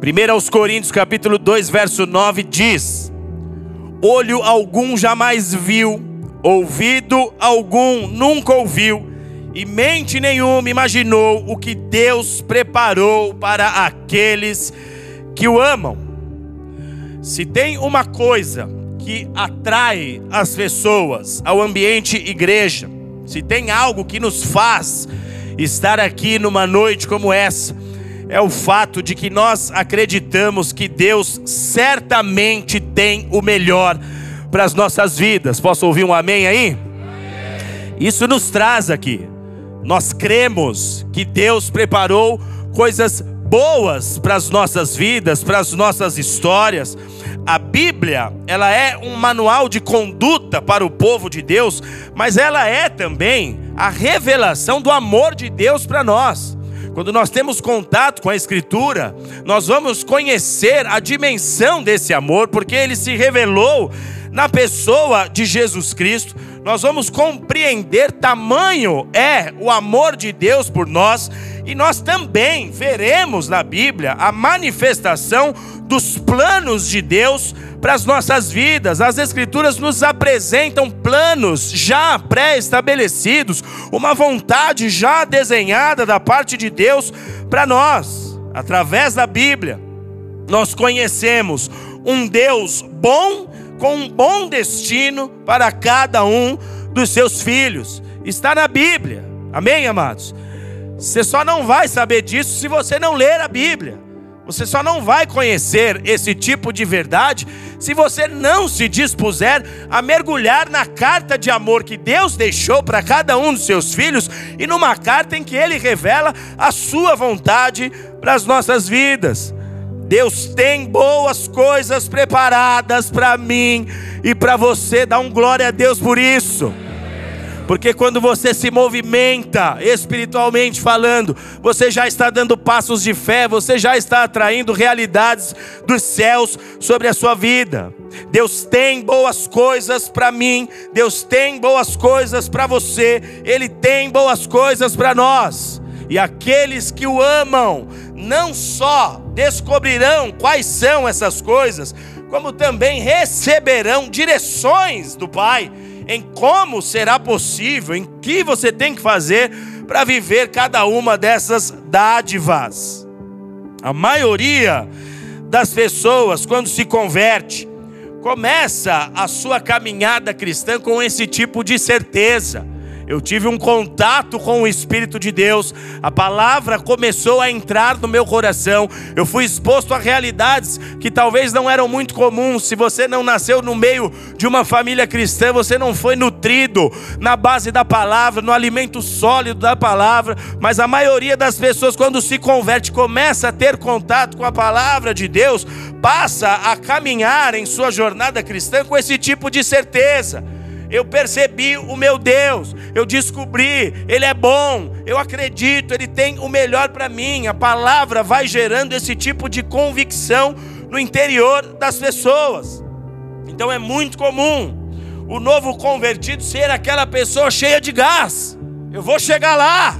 1 aos Coríntios, capítulo 2, verso 9 diz: Olho algum jamais viu, ouvido algum nunca ouviu, e mente nenhuma imaginou o que Deus preparou para aqueles que o amam. Se tem uma coisa que atrai as pessoas ao ambiente igreja, se tem algo que nos faz estar aqui numa noite como essa, é o fato de que nós acreditamos que Deus certamente tem o melhor para as nossas vidas. Posso ouvir um amém aí? Isso nos traz aqui. Nós cremos que Deus preparou coisas boas para as nossas vidas, para as nossas histórias. A Bíblia, ela é um manual de conduta para o povo de Deus, mas ela é também a revelação do amor de Deus para nós. Quando nós temos contato com a Escritura, nós vamos conhecer a dimensão desse amor, porque ele se revelou na pessoa de Jesus Cristo. Nós vamos compreender tamanho é o amor de Deus por nós, e nós também veremos na Bíblia a manifestação dos planos de Deus para as nossas vidas. As Escrituras nos apresentam planos já pré-estabelecidos, uma vontade já desenhada da parte de Deus para nós, através da Bíblia. Nós conhecemos um Deus bom, com um bom destino para cada um dos seus filhos. Está na Bíblia, amém, amados? Você só não vai saber disso se você não ler a Bíblia. Você só não vai conhecer esse tipo de verdade se você não se dispuser a mergulhar na carta de amor que Deus deixou para cada um dos seus filhos e numa carta em que ele revela a sua vontade para as nossas vidas. Deus tem boas coisas preparadas para mim e para você. Dá um glória a Deus por isso. Porque quando você se movimenta espiritualmente falando, você já está dando passos de fé, você já está atraindo realidades dos céus sobre a sua vida. Deus tem boas coisas para mim, Deus tem boas coisas para você, Ele tem boas coisas para nós. E aqueles que o amam, não só descobrirão quais são essas coisas, como também receberão direções do Pai em como será possível, em que você tem que fazer para viver cada uma dessas dádivas. A maioria das pessoas, quando se converte, começa a sua caminhada cristã com esse tipo de certeza eu tive um contato com o Espírito de Deus, a palavra começou a entrar no meu coração, eu fui exposto a realidades que talvez não eram muito comuns. Se você não nasceu no meio de uma família cristã, você não foi nutrido na base da palavra, no alimento sólido da palavra, mas a maioria das pessoas, quando se converte, começa a ter contato com a palavra de Deus, passa a caminhar em sua jornada cristã com esse tipo de certeza eu percebi o meu Deus, eu descobri, Ele é bom, eu acredito, Ele tem o melhor para mim. A palavra vai gerando esse tipo de convicção no interior das pessoas. Então é muito comum o novo convertido ser aquela pessoa cheia de gás. Eu vou chegar lá,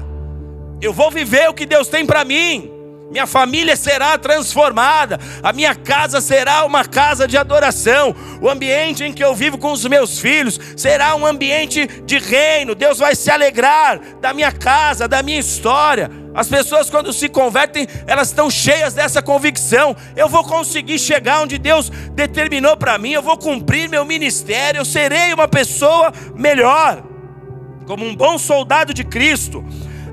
eu vou viver o que Deus tem para mim minha família será transformada, a minha casa será uma casa de adoração, o ambiente em que eu vivo com os meus filhos será um ambiente de reino. Deus vai se alegrar da minha casa, da minha história. As pessoas, quando se convertem, elas estão cheias dessa convicção. Eu vou conseguir chegar onde Deus determinou para mim, eu vou cumprir meu ministério, eu serei uma pessoa melhor, como um bom soldado de Cristo.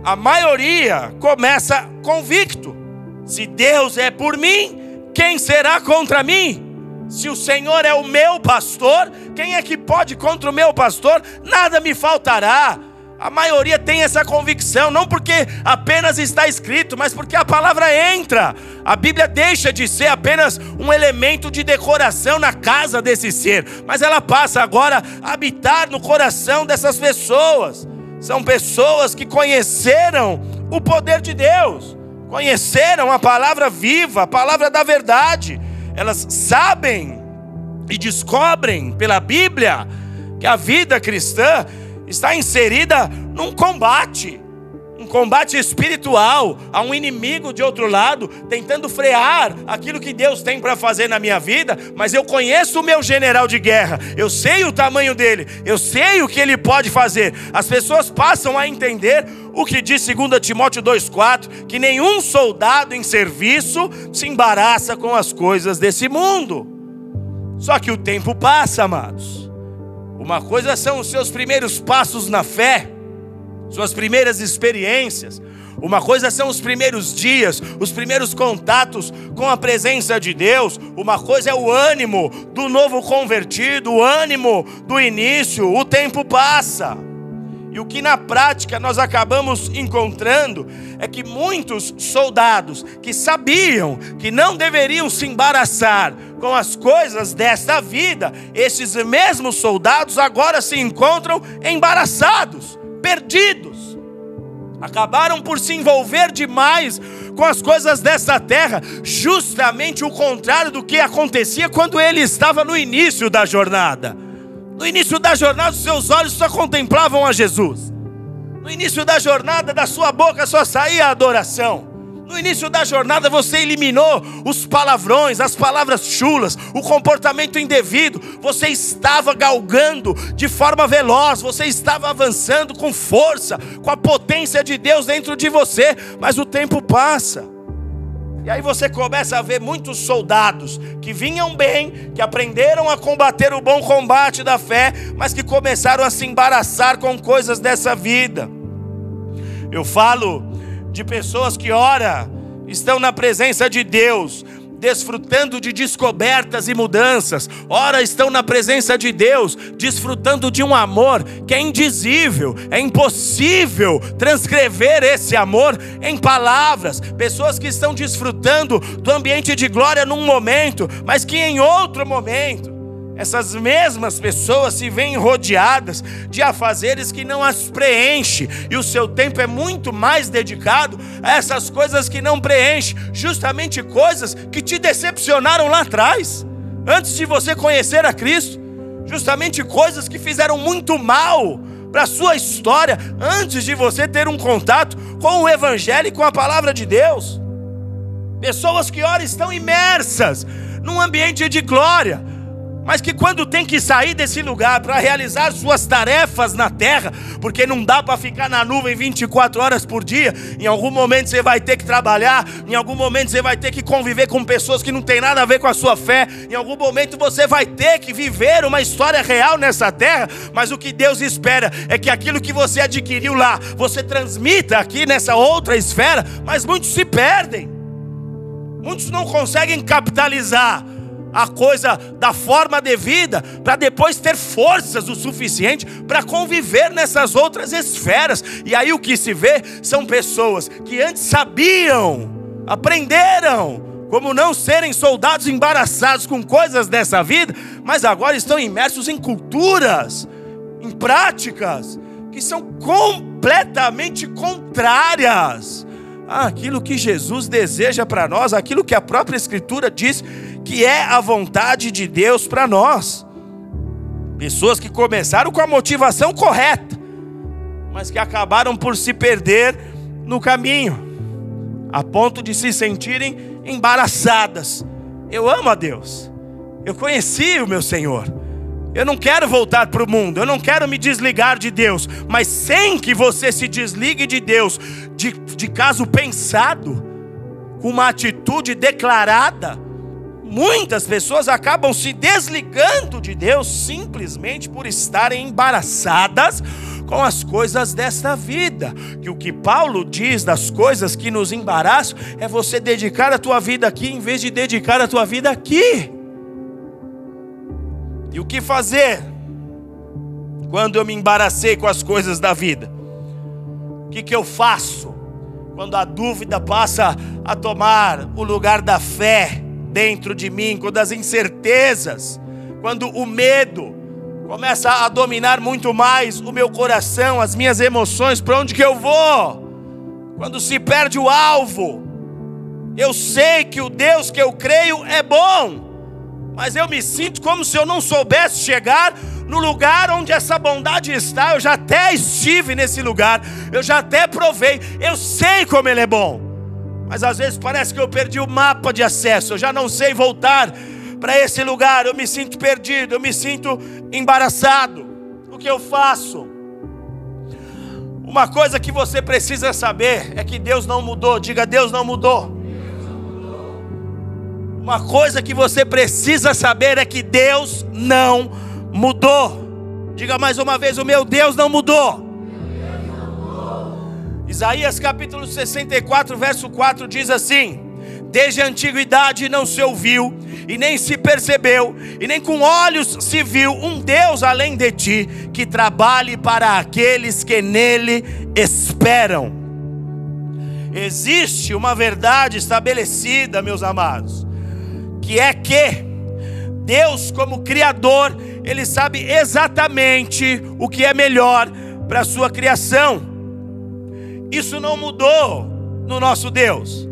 A maioria começa convicto se Deus é por mim, quem será contra mim? Se o Senhor é o meu pastor, quem é que pode contra o meu pastor? Nada me faltará. A maioria tem essa convicção, não porque apenas está escrito, mas porque a palavra entra. A Bíblia deixa de ser apenas um elemento de decoração na casa desse ser, mas ela passa agora a habitar no coração dessas pessoas. São pessoas que conheceram o poder de Deus conheceram a palavra viva, a palavra da verdade. Elas sabem e descobrem pela Bíblia que a vida cristã está inserida num combate. Combate espiritual a um inimigo de outro lado, tentando frear aquilo que Deus tem para fazer na minha vida, mas eu conheço o meu general de guerra, eu sei o tamanho dele, eu sei o que ele pode fazer. As pessoas passam a entender o que diz 2 Timóteo 2,4: que nenhum soldado em serviço se embaraça com as coisas desse mundo. Só que o tempo passa, amados. Uma coisa são os seus primeiros passos na fé, suas primeiras experiências. Uma coisa são os primeiros dias, os primeiros contatos com a presença de Deus. Uma coisa é o ânimo do novo convertido, o ânimo do início. O tempo passa. E o que na prática nós acabamos encontrando é que muitos soldados que sabiam que não deveriam se embaraçar com as coisas desta vida, esses mesmos soldados agora se encontram embaraçados, perdidos. Acabaram por se envolver demais com as coisas desta terra, justamente o contrário do que acontecia quando ele estava no início da jornada. No início da jornada, os seus olhos só contemplavam a Jesus. No início da jornada, da sua boca só saía a adoração. No início da jornada você eliminou os palavrões, as palavras chulas, o comportamento indevido. Você estava galgando de forma veloz, você estava avançando com força, com a potência de Deus dentro de você, mas o tempo passa. E aí você começa a ver muitos soldados que vinham bem, que aprenderam a combater o bom combate da fé, mas que começaram a se embaraçar com coisas dessa vida. Eu falo de pessoas que ora estão na presença de Deus, desfrutando de descobertas e mudanças, ora estão na presença de Deus, desfrutando de um amor que é indizível, é impossível transcrever esse amor em palavras. Pessoas que estão desfrutando do ambiente de glória num momento, mas que em outro momento essas mesmas pessoas se veem rodeadas de afazeres que não as preenche, e o seu tempo é muito mais dedicado a essas coisas que não preenche, justamente coisas que te decepcionaram lá atrás, antes de você conhecer a Cristo, justamente coisas que fizeram muito mal para a sua história, antes de você ter um contato com o Evangelho e com a palavra de Deus. Pessoas que ora estão imersas num ambiente de glória, mas que quando tem que sair desse lugar para realizar suas tarefas na terra, porque não dá para ficar na nuvem 24 horas por dia, em algum momento você vai ter que trabalhar, em algum momento você vai ter que conviver com pessoas que não tem nada a ver com a sua fé, em algum momento você vai ter que viver uma história real nessa terra, mas o que Deus espera é que aquilo que você adquiriu lá, você transmita aqui nessa outra esfera, mas muitos se perdem. Muitos não conseguem capitalizar a coisa da forma devida, para depois ter forças o suficiente para conviver nessas outras esferas. E aí o que se vê são pessoas que antes sabiam, aprenderam como não serem soldados embaraçados com coisas dessa vida, mas agora estão imersos em culturas, em práticas que são completamente contrárias àquilo que Jesus deseja para nós, aquilo que a própria Escritura diz que é a vontade de Deus para nós. Pessoas que começaram com a motivação correta, mas que acabaram por se perder no caminho, a ponto de se sentirem embaraçadas. Eu amo a Deus, eu conheci o meu Senhor. Eu não quero voltar para o mundo, eu não quero me desligar de Deus, mas sem que você se desligue de Deus, de, de caso pensado, com uma atitude declarada, Muitas pessoas acabam se desligando de Deus simplesmente por estarem embaraçadas com as coisas desta vida. Que o que Paulo diz das coisas que nos embaraçam é você dedicar a tua vida aqui em vez de dedicar a tua vida aqui. E o que fazer quando eu me embaracei com as coisas da vida? O que, que eu faço quando a dúvida passa a tomar o lugar da fé? dentro de mim, quando as incertezas, quando o medo começa a dominar muito mais o meu coração, as minhas emoções, para onde que eu vou? Quando se perde o alvo, eu sei que o Deus que eu creio é bom, mas eu me sinto como se eu não soubesse chegar no lugar onde essa bondade está, eu já até estive nesse lugar, eu já até provei, eu sei como ele é bom. Mas às vezes parece que eu perdi o mapa de acesso, eu já não sei voltar para esse lugar, eu me sinto perdido, eu me sinto embaraçado. O que eu faço? Uma coisa que você precisa saber é que Deus não mudou. Diga, Deus não mudou. Uma coisa que você precisa saber é que Deus não mudou. Diga mais uma vez: o meu Deus não mudou. Isaías capítulo 64, verso 4 diz assim: Desde a antiguidade não se ouviu, e nem se percebeu, e nem com olhos se viu um Deus além de ti, que trabalhe para aqueles que nele esperam. Existe uma verdade estabelecida, meus amados, que é que Deus, como Criador, Ele sabe exatamente o que é melhor para a sua criação. Isso não mudou no nosso Deus,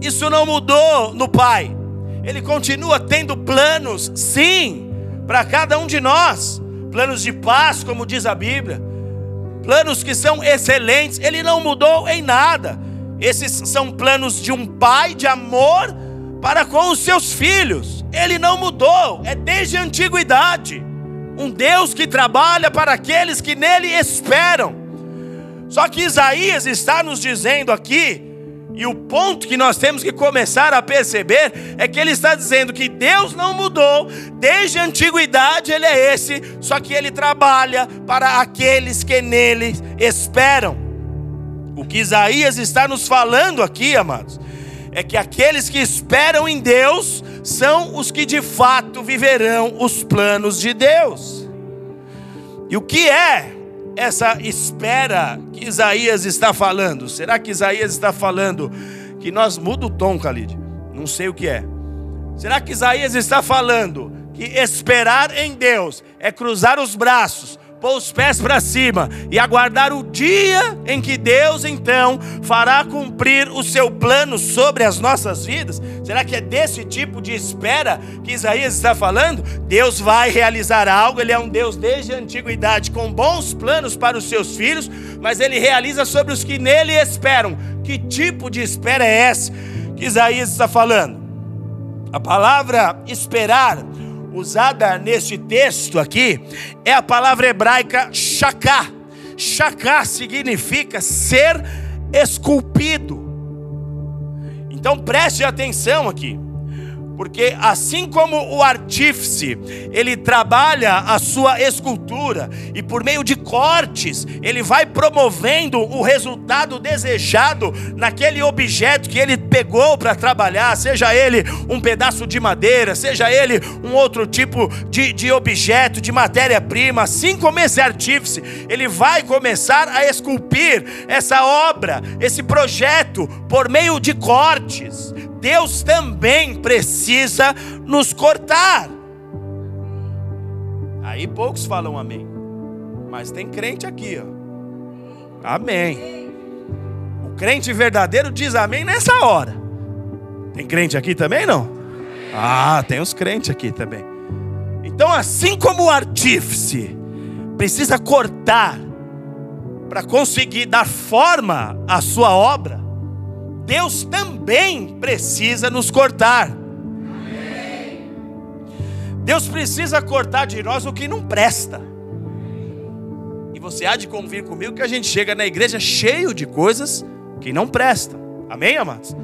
isso não mudou no Pai. Ele continua tendo planos, sim, para cada um de nós. Planos de paz, como diz a Bíblia. Planos que são excelentes. Ele não mudou em nada. Esses são planos de um pai de amor para com os seus filhos. Ele não mudou, é desde a antiguidade. Um Deus que trabalha para aqueles que nele esperam. Só que Isaías está nos dizendo aqui e o ponto que nós temos que começar a perceber é que ele está dizendo que Deus não mudou, desde a antiguidade ele é esse, só que ele trabalha para aqueles que nele esperam. O que Isaías está nos falando aqui, amados, é que aqueles que esperam em Deus são os que de fato viverão os planos de Deus. E o que é essa espera que Isaías está falando? Será que Isaías está falando que nós muda o tom, Khalid? Não sei o que é. Será que Isaías está falando que esperar em Deus é cruzar os braços, pôr os pés para cima e aguardar o dia em que Deus então fará cumprir o seu plano sobre as nossas vidas? Será que é desse tipo de espera que Isaías está falando? Deus vai realizar algo, ele é um Deus desde a antiguidade com bons planos para os seus filhos, mas ele realiza sobre os que nele esperam. Que tipo de espera é essa que Isaías está falando? A palavra esperar usada neste texto aqui é a palavra hebraica shaká. Shaká significa ser esculpido. Então preste atenção aqui. Porque assim como o artífice, ele trabalha a sua escultura e por meio de cortes, ele vai promovendo o resultado desejado naquele objeto que ele pegou para trabalhar, seja ele um pedaço de madeira, seja ele um outro tipo de, de objeto, de matéria-prima, assim como esse artífice, ele vai começar a esculpir essa obra, esse projeto, por meio de cortes. Deus também precisa nos cortar. Aí poucos falam amém. Mas tem crente aqui, ó. Amém. O crente verdadeiro diz amém nessa hora. Tem crente aqui também não? Ah, tem os crentes aqui também. Então, assim como o artífice precisa cortar para conseguir dar forma à sua obra, Deus também precisa nos cortar. Deus precisa cortar de nós o que não presta. E você há de convir comigo que a gente chega na igreja cheio de coisas que não prestam. Amém, amados?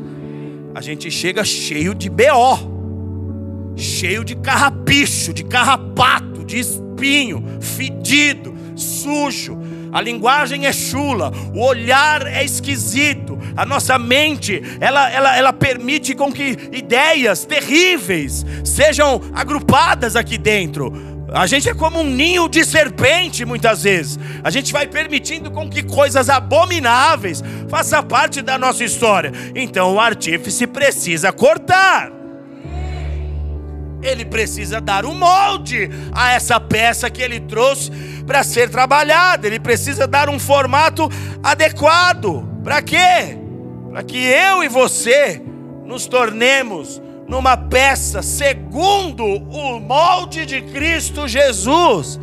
A gente chega cheio de BO, cheio de carrapicho, de carrapato, de espinho, fedido, sujo a linguagem é chula, o olhar é esquisito, a nossa mente, ela, ela, ela permite com que ideias terríveis sejam agrupadas aqui dentro. A gente é como um ninho de serpente muitas vezes. A gente vai permitindo com que coisas abomináveis façam parte da nossa história. Então o artífice precisa cortar. Ele precisa dar um molde a essa peça que ele trouxe para ser trabalhada. Ele precisa dar um formato adequado. Para quê? Para que eu e você nos tornemos numa peça segundo o molde de Cristo Jesus.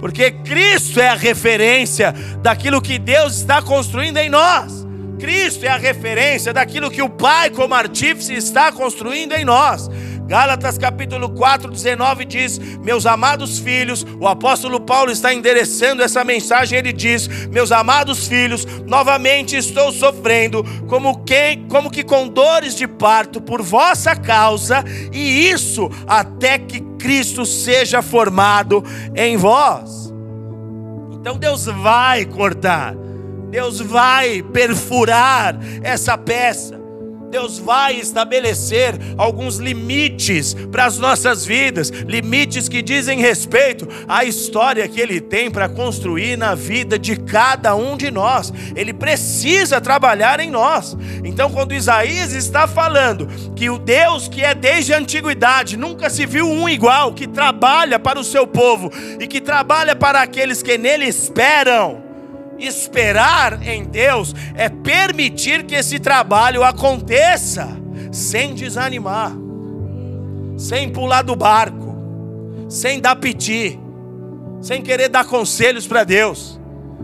Porque Cristo é a referência daquilo que Deus está construindo em nós. Cristo é a referência daquilo que o Pai, como artífice, está construindo em nós. Gálatas capítulo 4, 19 diz: Meus amados filhos, o apóstolo Paulo está endereçando essa mensagem. Ele diz: Meus amados filhos, novamente estou sofrendo, como, quem, como que com dores de parto por vossa causa, e isso até que Cristo seja formado em vós. Então Deus vai cortar, Deus vai perfurar essa peça. Deus vai estabelecer alguns limites para as nossas vidas, limites que dizem respeito à história que Ele tem para construir na vida de cada um de nós. Ele precisa trabalhar em nós. Então, quando Isaías está falando que o Deus que é desde a antiguidade, nunca se viu um igual, que trabalha para o seu povo e que trabalha para aqueles que nele esperam Esperar em Deus é permitir que esse trabalho aconteça sem desanimar, sem pular do barco, sem dar piti, sem querer dar conselhos para Deus,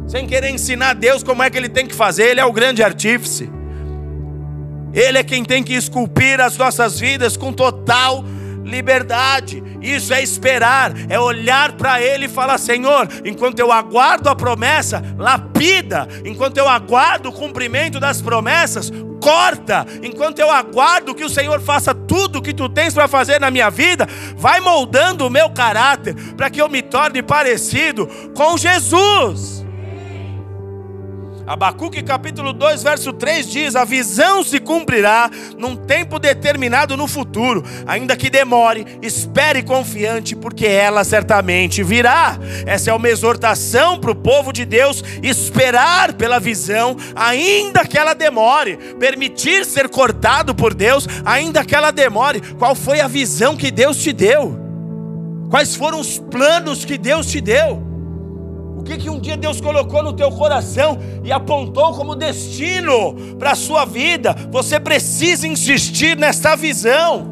sem querer ensinar a Deus como é que ele tem que fazer. Ele é o grande artífice. Ele é quem tem que esculpir as nossas vidas com total liberdade. Isso é esperar, é olhar para Ele e falar: Senhor, enquanto eu aguardo a promessa, lapida. Enquanto eu aguardo o cumprimento das promessas, corta. Enquanto eu aguardo que o Senhor faça tudo o que tu tens para fazer na minha vida, vai moldando o meu caráter para que eu me torne parecido com Jesus. Abacuque capítulo 2, verso 3 diz: A visão se cumprirá num tempo determinado no futuro, ainda que demore, espere confiante, porque ela certamente virá. Essa é uma exortação para o povo de Deus esperar pela visão, ainda que ela demore, permitir ser cortado por Deus, ainda que ela demore. Qual foi a visão que Deus te deu? Quais foram os planos que Deus te deu? O que, que um dia Deus colocou no teu coração e apontou como destino para a sua vida? Você precisa insistir nesta visão,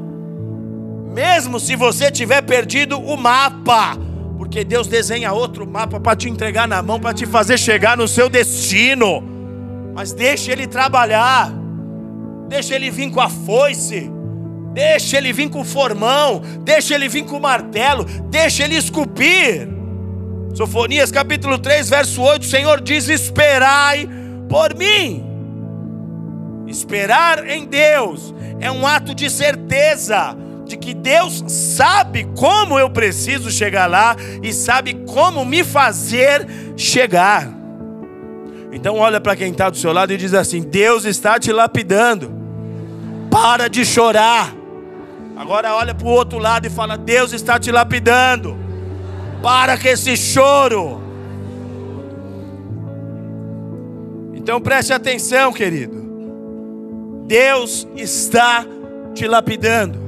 mesmo se você tiver perdido o mapa, porque Deus desenha outro mapa para te entregar na mão, para te fazer chegar no seu destino. Mas deixa Ele trabalhar, deixa Ele vir com a foice. Deixa ele vir com o formão, deixa ele vir com o martelo, deixa ele esculpir. Sofonias capítulo 3, verso 8, o Senhor diz: Esperai por mim. Esperar em Deus é um ato de certeza de que Deus sabe como eu preciso chegar lá e sabe como me fazer chegar. Então olha para quem está do seu lado e diz assim: Deus está te lapidando. Para de chorar. Agora olha para o outro lado e fala: Deus está te lapidando. Para com esse choro. Então preste atenção, querido. Deus está te lapidando,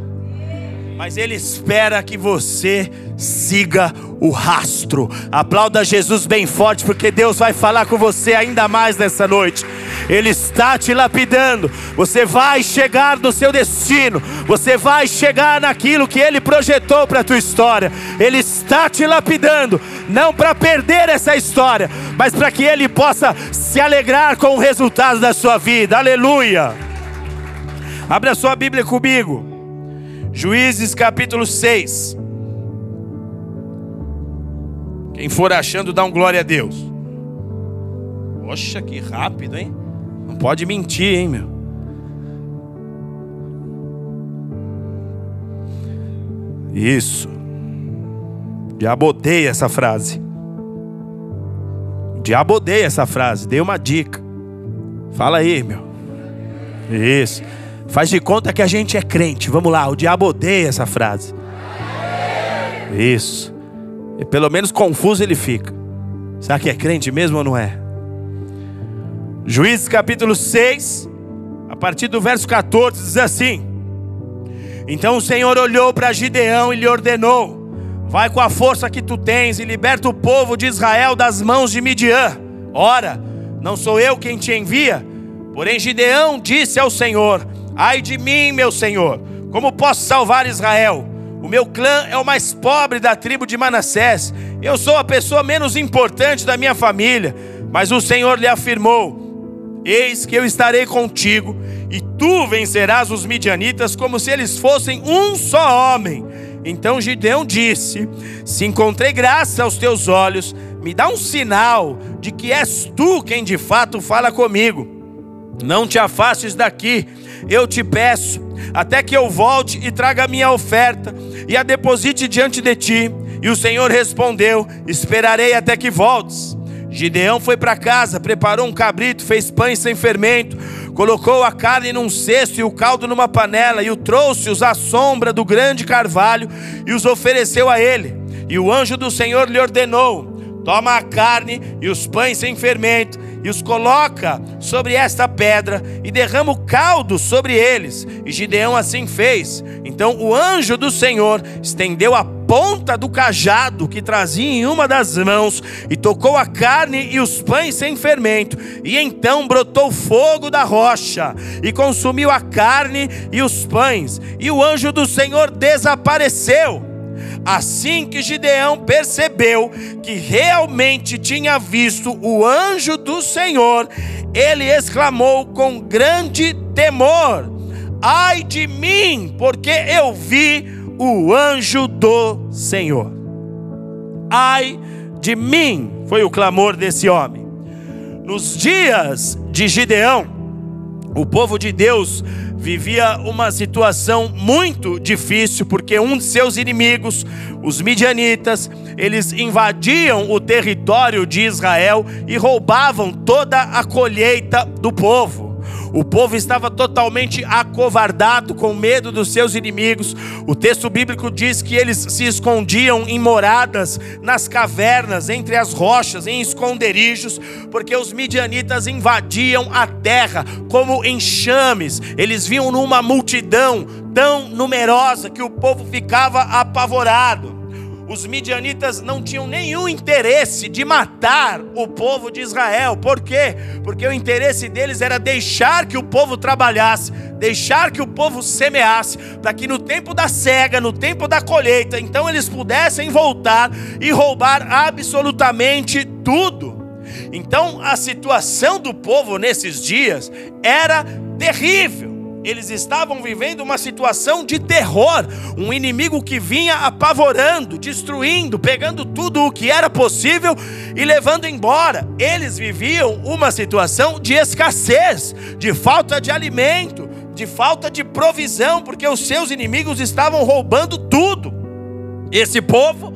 mas Ele espera que você siga o rastro. Aplauda Jesus bem forte, porque Deus vai falar com você ainda mais nessa noite. Ele está te lapidando. Você vai chegar no seu destino. Você vai chegar naquilo que Ele projetou para a tua história. Ele está te lapidando, não para perder essa história, mas para que Ele possa se alegrar com o resultado da sua vida. Aleluia. Abra sua Bíblia comigo. Juízes capítulo 6. Quem for achando, dá um glória a Deus. Poxa, que rápido, hein? Não pode mentir, hein, meu? Isso. Diabo odeia essa frase. Diabo odeia essa frase. Dei uma dica. Fala aí, meu. Isso. Faz de conta que a gente é crente. Vamos lá. O diabo odeia essa frase. Isso. E pelo menos confuso ele fica. Será que é crente mesmo ou não é? Juízes capítulo 6, a partir do verso 14, diz assim: Então o Senhor olhou para Gideão e lhe ordenou: Vai com a força que tu tens e liberta o povo de Israel das mãos de Midian. Ora, não sou eu quem te envia? Porém, Gideão disse ao Senhor: Ai de mim, meu Senhor, como posso salvar Israel? O meu clã é o mais pobre da tribo de Manassés Eu sou a pessoa menos importante da minha família. Mas o Senhor lhe afirmou: Eis que eu estarei contigo, e tu vencerás os midianitas como se eles fossem um só homem. Então Gideão disse: Se encontrei graça aos teus olhos, me dá um sinal de que és tu quem de fato fala comigo. Não te afastes daqui, eu te peço, até que eu volte e traga a minha oferta e a deposite diante de ti. E o Senhor respondeu: Esperarei até que voltes. Gideão foi para casa, preparou um cabrito, fez pães sem fermento, colocou a carne num cesto e o caldo numa panela, e o trouxe-os à sombra do grande carvalho e os ofereceu a ele. E o anjo do Senhor lhe ordenou: Toma a carne e os pães sem fermento e os coloca sobre esta pedra e derrama o caldo sobre eles. E Gideão assim fez. Então o anjo do Senhor estendeu a ponta do cajado que trazia em uma das mãos e tocou a carne e os pães sem fermento. E então brotou fogo da rocha e consumiu a carne e os pães. E o anjo do Senhor desapareceu. Assim que Gideão percebeu que realmente tinha visto o anjo do Senhor, ele exclamou com grande temor: Ai de mim, porque eu vi o anjo do Senhor. Ai de mim, foi o clamor desse homem. Nos dias de Gideão, o povo de Deus vivia uma situação muito difícil, porque um de seus inimigos, os midianitas, eles invadiam o território de Israel e roubavam toda a colheita do povo. O povo estava totalmente acovardado, com medo dos seus inimigos. O texto bíblico diz que eles se escondiam em moradas, nas cavernas, entre as rochas, em esconderijos, porque os midianitas invadiam a terra como enxames. Eles viam numa multidão tão numerosa que o povo ficava apavorado os midianitas não tinham nenhum interesse de matar o povo de Israel. Por quê? Porque o interesse deles era deixar que o povo trabalhasse, deixar que o povo semeasse, para que no tempo da cega, no tempo da colheita, então eles pudessem voltar e roubar absolutamente tudo. Então a situação do povo nesses dias era terrível. Eles estavam vivendo uma situação de terror, um inimigo que vinha apavorando, destruindo, pegando tudo o que era possível e levando embora. Eles viviam uma situação de escassez, de falta de alimento, de falta de provisão, porque os seus inimigos estavam roubando tudo. Esse povo,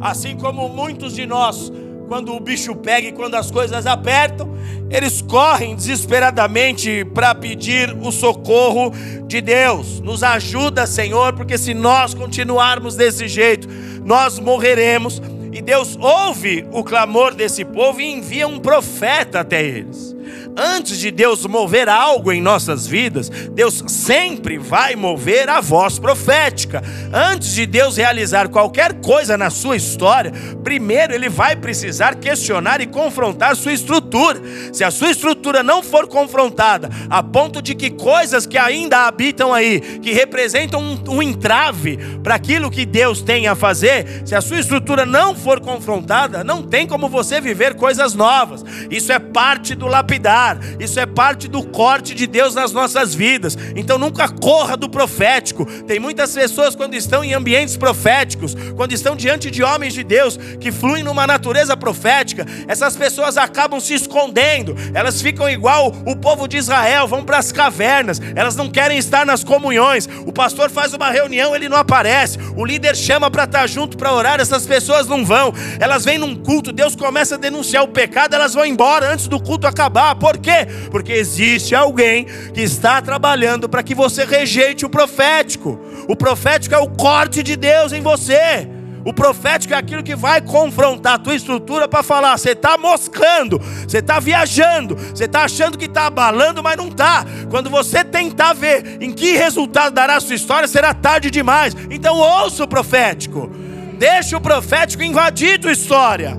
assim como muitos de nós, quando o bicho pega e quando as coisas apertam, eles correm desesperadamente para pedir o socorro de Deus. Nos ajuda, Senhor, porque se nós continuarmos desse jeito, nós morreremos. E Deus ouve o clamor desse povo e envia um profeta até eles. Antes de Deus mover algo em nossas vidas, Deus sempre vai mover a voz profética. Antes de Deus realizar qualquer coisa na sua história, primeiro ele vai precisar questionar e confrontar sua estrutura. Se a sua estrutura não for confrontada, a ponto de que coisas que ainda habitam aí, que representam um, um entrave para aquilo que Deus tem a fazer, se a sua estrutura não for confrontada, não tem como você viver coisas novas. Isso é parte do lapidar isso é parte do corte de Deus nas nossas vidas. Então nunca corra do profético. Tem muitas pessoas quando estão em ambientes proféticos, quando estão diante de homens de Deus que fluem numa natureza profética, essas pessoas acabam se escondendo. Elas ficam igual o povo de Israel, vão para as cavernas. Elas não querem estar nas comunhões. O pastor faz uma reunião, ele não aparece. O líder chama para estar junto para orar, essas pessoas não vão. Elas vêm num culto, Deus começa a denunciar o pecado, elas vão embora antes do culto acabar. Por por quê? Porque existe alguém que está trabalhando para que você rejeite o profético. O profético é o corte de Deus em você. O profético é aquilo que vai confrontar a tua estrutura para falar: você está moscando, você está viajando, você está achando que está abalando, mas não está. Quando você tentar ver em que resultado dará a sua história, será tarde demais. Então ouça o profético, deixa o profético invadir tua história.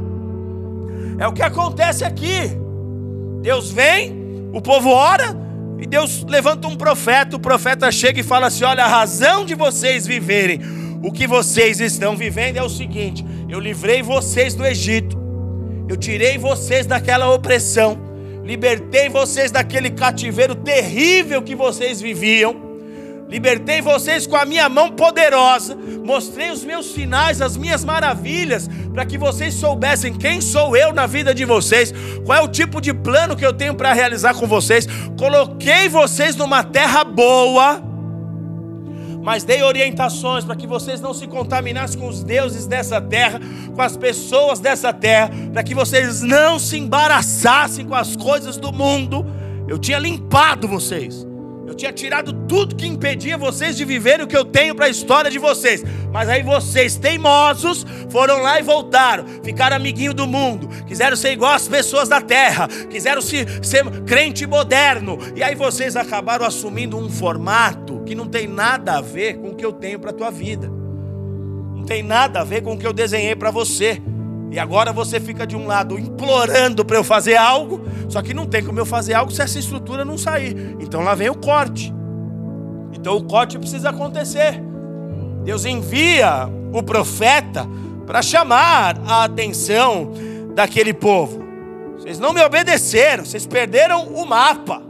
É o que acontece aqui. Deus vem, o povo ora, e Deus levanta um profeta. O profeta chega e fala assim: Olha, a razão de vocês viverem o que vocês estão vivendo é o seguinte: Eu livrei vocês do Egito. Eu tirei vocês daquela opressão. Libertei vocês daquele cativeiro terrível que vocês viviam. Libertei vocês com a minha mão poderosa, mostrei os meus sinais, as minhas maravilhas, para que vocês soubessem quem sou eu na vida de vocês, qual é o tipo de plano que eu tenho para realizar com vocês. Coloquei vocês numa terra boa, mas dei orientações para que vocês não se contaminassem com os deuses dessa terra, com as pessoas dessa terra, para que vocês não se embaraçassem com as coisas do mundo. Eu tinha limpado vocês. Eu tinha tirado tudo que impedia vocês de viverem o que eu tenho para a história de vocês. Mas aí vocês, teimosos, foram lá e voltaram. Ficaram amiguinho do mundo. Quiseram ser igual às pessoas da terra. Quiseram se, ser crente moderno. E aí vocês acabaram assumindo um formato que não tem nada a ver com o que eu tenho para a tua vida. Não tem nada a ver com o que eu desenhei para você. E agora você fica de um lado implorando para eu fazer algo, só que não tem como eu fazer algo se essa estrutura não sair. Então lá vem o corte. Então o corte precisa acontecer. Deus envia o profeta para chamar a atenção daquele povo. Vocês não me obedeceram, vocês perderam o mapa.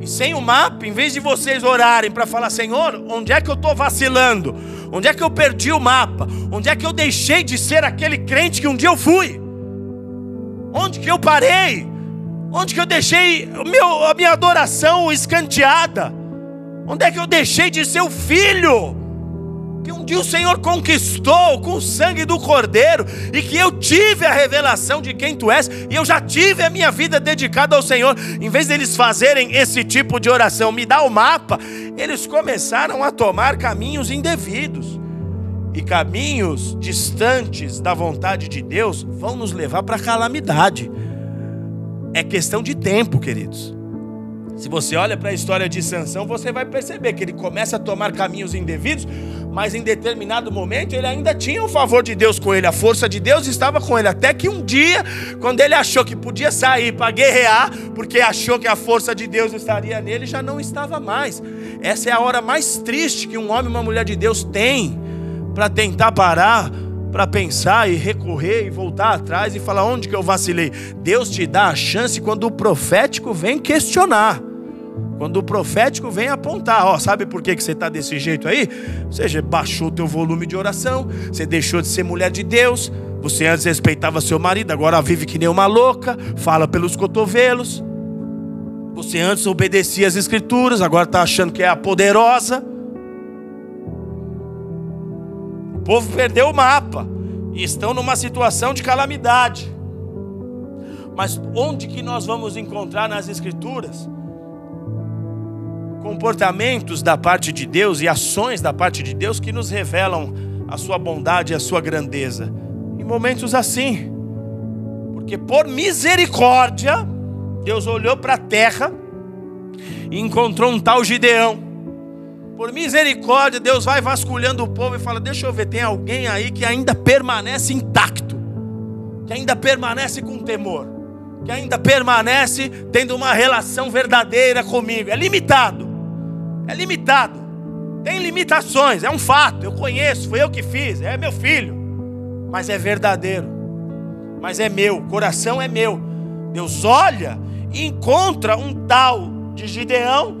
E sem o mapa, em vez de vocês orarem para falar, Senhor, onde é que eu estou vacilando? Onde é que eu perdi o mapa? Onde é que eu deixei de ser aquele crente que um dia eu fui? Onde que eu parei? Onde que eu deixei meu, a minha adoração escanteada? Onde é que eu deixei de ser o filho? Que um dia o Senhor conquistou com o sangue do Cordeiro, e que eu tive a revelação de quem tu és, e eu já tive a minha vida dedicada ao Senhor. Em vez deles fazerem esse tipo de oração, me dá o mapa, eles começaram a tomar caminhos indevidos. E caminhos distantes da vontade de Deus vão nos levar para calamidade. É questão de tempo, queridos. Se você olha para a história de Sansão, você vai perceber que ele começa a tomar caminhos indevidos, mas em determinado momento ele ainda tinha o favor de Deus com ele, a força de Deus estava com ele, até que um dia, quando ele achou que podia sair para guerrear, porque achou que a força de Deus estaria nele, já não estava mais. Essa é a hora mais triste que um homem e uma mulher de Deus tem para tentar parar, para pensar e recorrer e voltar atrás e falar onde que eu vacilei. Deus te dá a chance quando o profético vem questionar. Quando o profético vem apontar, ó, sabe por que, que você está desse jeito aí? Você baixou o teu volume de oração, você deixou de ser mulher de Deus, você antes respeitava seu marido, agora vive que nem uma louca, fala pelos cotovelos. Você antes obedecia às escrituras, agora está achando que é a poderosa. O povo perdeu o mapa e estão numa situação de calamidade. Mas onde que nós vamos encontrar nas escrituras comportamentos da parte de Deus e ações da parte de Deus que nos revelam a sua bondade e a sua grandeza. Em momentos assim, porque por misericórdia, Deus olhou para a terra e encontrou um tal Gideão. Por misericórdia, Deus vai vasculhando o povo e fala: Deixa eu ver, tem alguém aí que ainda permanece intacto, que ainda permanece com temor, que ainda permanece tendo uma relação verdadeira comigo. É limitado, é limitado. Tem limitações, é um fato. Eu conheço, foi eu que fiz, é meu filho. Mas é verdadeiro. Mas é meu, o coração é meu. Deus olha e encontra um tal de Gideão,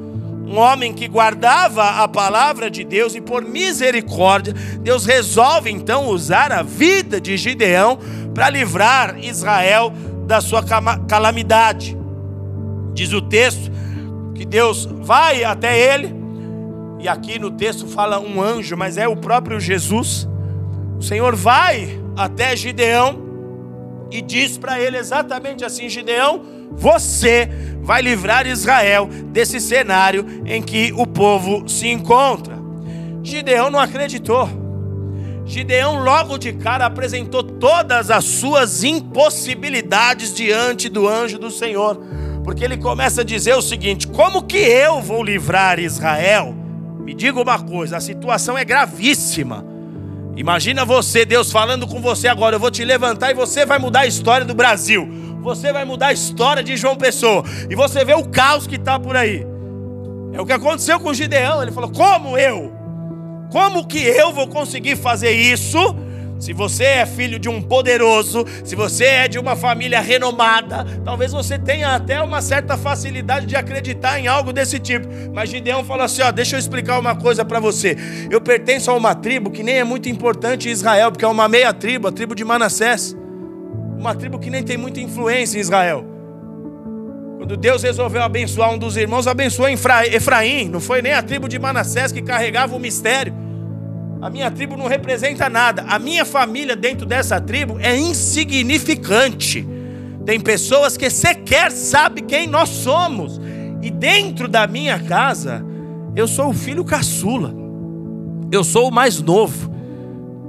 um homem que guardava a palavra de Deus e por misericórdia, Deus resolve então usar a vida de Gideão para livrar Israel da sua calamidade. Diz o texto que Deus vai até ele, e aqui no texto fala um anjo, mas é o próprio Jesus. O Senhor vai até Gideão e diz para ele exatamente assim: Gideão, você vai livrar Israel desse cenário em que o povo se encontra. Gideão não acreditou. Gideão, logo de cara, apresentou todas as suas impossibilidades diante do anjo do Senhor porque ele começa a dizer o seguinte: como que eu vou livrar Israel? Me diga uma coisa, a situação é gravíssima. Imagina você, Deus falando com você agora, eu vou te levantar e você vai mudar a história do Brasil. Você vai mudar a história de João Pessoa. E você vê o caos que está por aí. É o que aconteceu com Gideão. Ele falou: Como eu? Como que eu vou conseguir fazer isso Se você é filho de um poderoso, se você é de uma família renomada, talvez você tenha até uma certa facilidade de acreditar em algo desse tipo. Mas Gideão falou assim: ó, deixa eu explicar uma coisa para você. Eu pertenço a uma tribo que nem é muito importante em Israel, porque é uma meia tribo, a tribo de Manassés. Uma tribo que nem tem muita influência em Israel. Quando Deus resolveu abençoar um dos irmãos, abençoou Efraim, não foi nem a tribo de Manassés que carregava o mistério. A minha tribo não representa nada. A minha família dentro dessa tribo é insignificante. Tem pessoas que sequer sabem quem nós somos. E dentro da minha casa, eu sou o filho caçula. Eu sou o mais novo.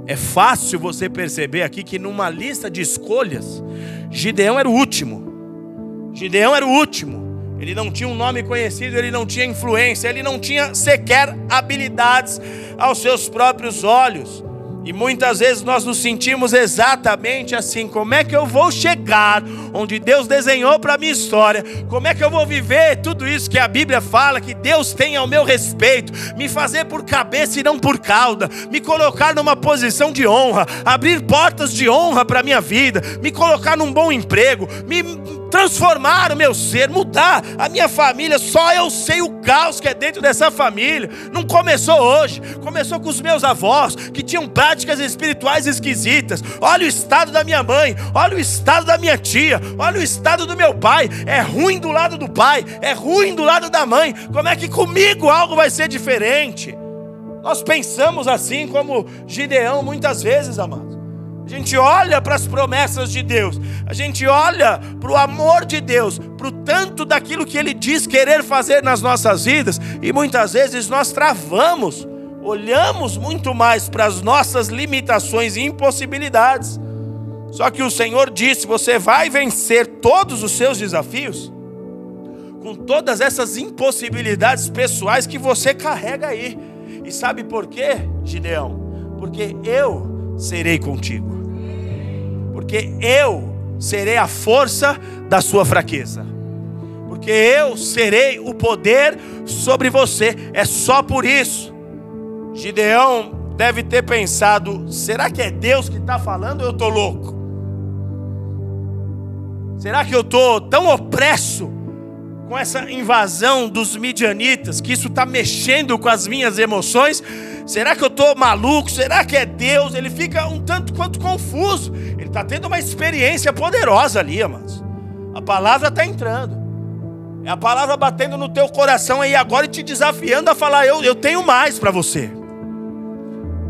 É fácil você perceber aqui que numa lista de escolhas, Gideão era o último. Gideão era o último. Ele não tinha um nome conhecido, ele não tinha influência, ele não tinha sequer habilidades aos seus próprios olhos. E muitas vezes nós nos sentimos exatamente assim: como é que eu vou chegar onde Deus desenhou para a minha história? Como é que eu vou viver tudo isso que a Bíblia fala que Deus tem ao meu respeito? Me fazer por cabeça e não por cauda, me colocar numa posição de honra, abrir portas de honra para a minha vida, me colocar num bom emprego, me transformar o meu ser, mudar a minha família. Só eu sei o caos que é dentro dessa família. Não começou hoje, começou com os meus avós que tinham práticas espirituais esquisitas. Olha o estado da minha mãe, olha o estado da minha tia, olha o estado do meu pai. É ruim do lado do pai, é ruim do lado da mãe. Como é que comigo algo vai ser diferente? Nós pensamos assim como Gideão muitas vezes, amados. A gente olha para as promessas de Deus, a gente olha para o amor de Deus, para o tanto daquilo que Ele diz querer fazer nas nossas vidas, e muitas vezes nós travamos, olhamos muito mais para as nossas limitações e impossibilidades. Só que o Senhor disse: você vai vencer todos os seus desafios, com todas essas impossibilidades pessoais que você carrega aí. E sabe por quê, Gideão? Porque eu serei contigo porque eu serei a força da sua fraqueza. Porque eu serei o poder sobre você. É só por isso. Gideão deve ter pensado: será que é Deus que está falando ou eu estou louco? Será que eu estou tão opresso com essa invasão dos midianitas que isso está mexendo com as minhas emoções? Será que eu estou maluco? Será que é Deus? Ele fica um tanto quanto confuso. Ele está tendo uma experiência poderosa ali, amados. A palavra está entrando. É a palavra batendo no teu coração aí agora e te desafiando a falar: Eu, eu tenho mais para você.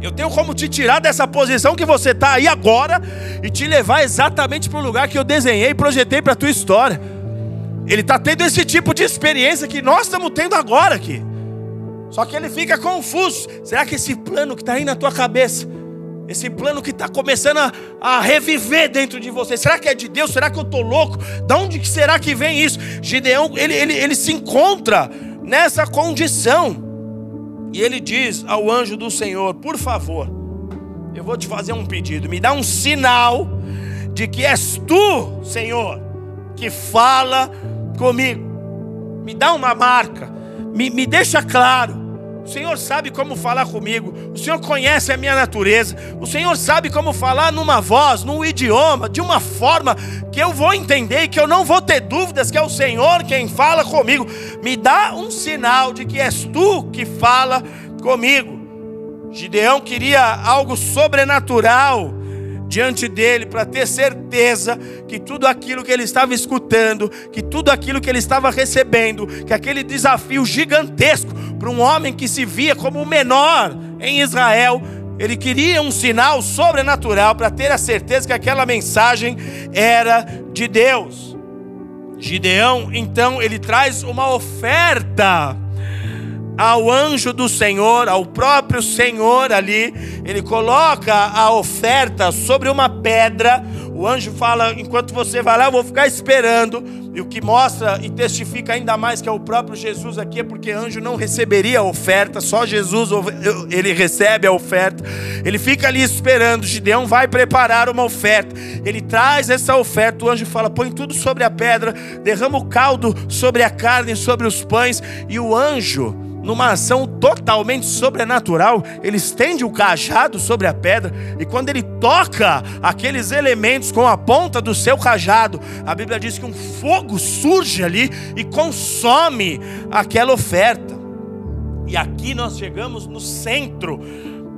Eu tenho como te tirar dessa posição que você está aí agora e te levar exatamente para o lugar que eu desenhei e projetei para a tua história. Ele está tendo esse tipo de experiência que nós estamos tendo agora aqui. Só que ele fica confuso. Será que esse plano que está aí na tua cabeça, esse plano que está começando a, a, reviver dentro de você, será que é de Deus? Será que eu estou louco? Da onde será que vem isso? Gideão, ele, ele, ele se encontra nessa condição. E ele diz ao anjo do Senhor: Por favor, eu vou te fazer um pedido, me dá um sinal de que és tu, Senhor, que fala comigo. Me dá uma marca, me, me deixa claro o Senhor sabe como falar comigo. O Senhor conhece a minha natureza. O Senhor sabe como falar numa voz, num idioma, de uma forma que eu vou entender e que eu não vou ter dúvidas que é o Senhor quem fala comigo. Me dá um sinal de que és tu que fala comigo. Gideão queria algo sobrenatural diante dele para ter certeza que tudo aquilo que ele estava escutando, que tudo aquilo que ele estava recebendo, que aquele desafio gigantesco para um homem que se via como o menor em Israel, ele queria um sinal sobrenatural para ter a certeza que aquela mensagem era de Deus. Gideão, então, ele traz uma oferta ao anjo do Senhor, ao próprio Senhor ali, ele coloca a oferta sobre uma pedra. O anjo fala: enquanto você vai lá, eu vou ficar esperando. E o que mostra e testifica ainda mais que é o próprio Jesus aqui, é porque anjo não receberia a oferta, só Jesus ele recebe a oferta. Ele fica ali esperando. Gideão vai preparar uma oferta. Ele traz essa oferta. O anjo fala: põe tudo sobre a pedra, derrama o caldo sobre a carne, sobre os pães. E o anjo numa ação totalmente sobrenatural, ele estende o cajado sobre a pedra e quando ele toca aqueles elementos com a ponta do seu cajado, a Bíblia diz que um fogo surge ali e consome aquela oferta. E aqui nós chegamos no centro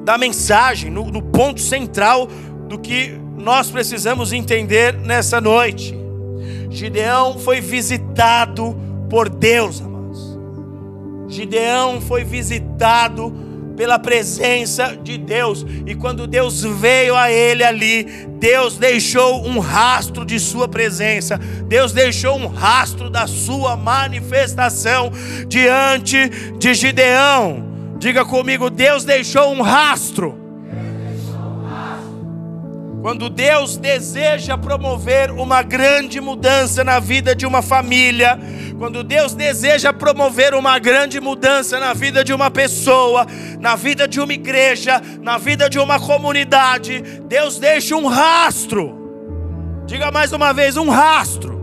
da mensagem, no, no ponto central do que nós precisamos entender nessa noite. Gideão foi visitado por Deus, amados. Gideão foi visitado pela presença de Deus, e quando Deus veio a ele ali, Deus deixou um rastro de sua presença, Deus deixou um rastro da sua manifestação diante de Gideão. Diga comigo, Deus deixou um rastro. Quando Deus deseja promover uma grande mudança na vida de uma família, quando Deus deseja promover uma grande mudança na vida de uma pessoa, na vida de uma igreja, na vida de uma comunidade, Deus deixa um rastro. Diga mais uma vez: um rastro.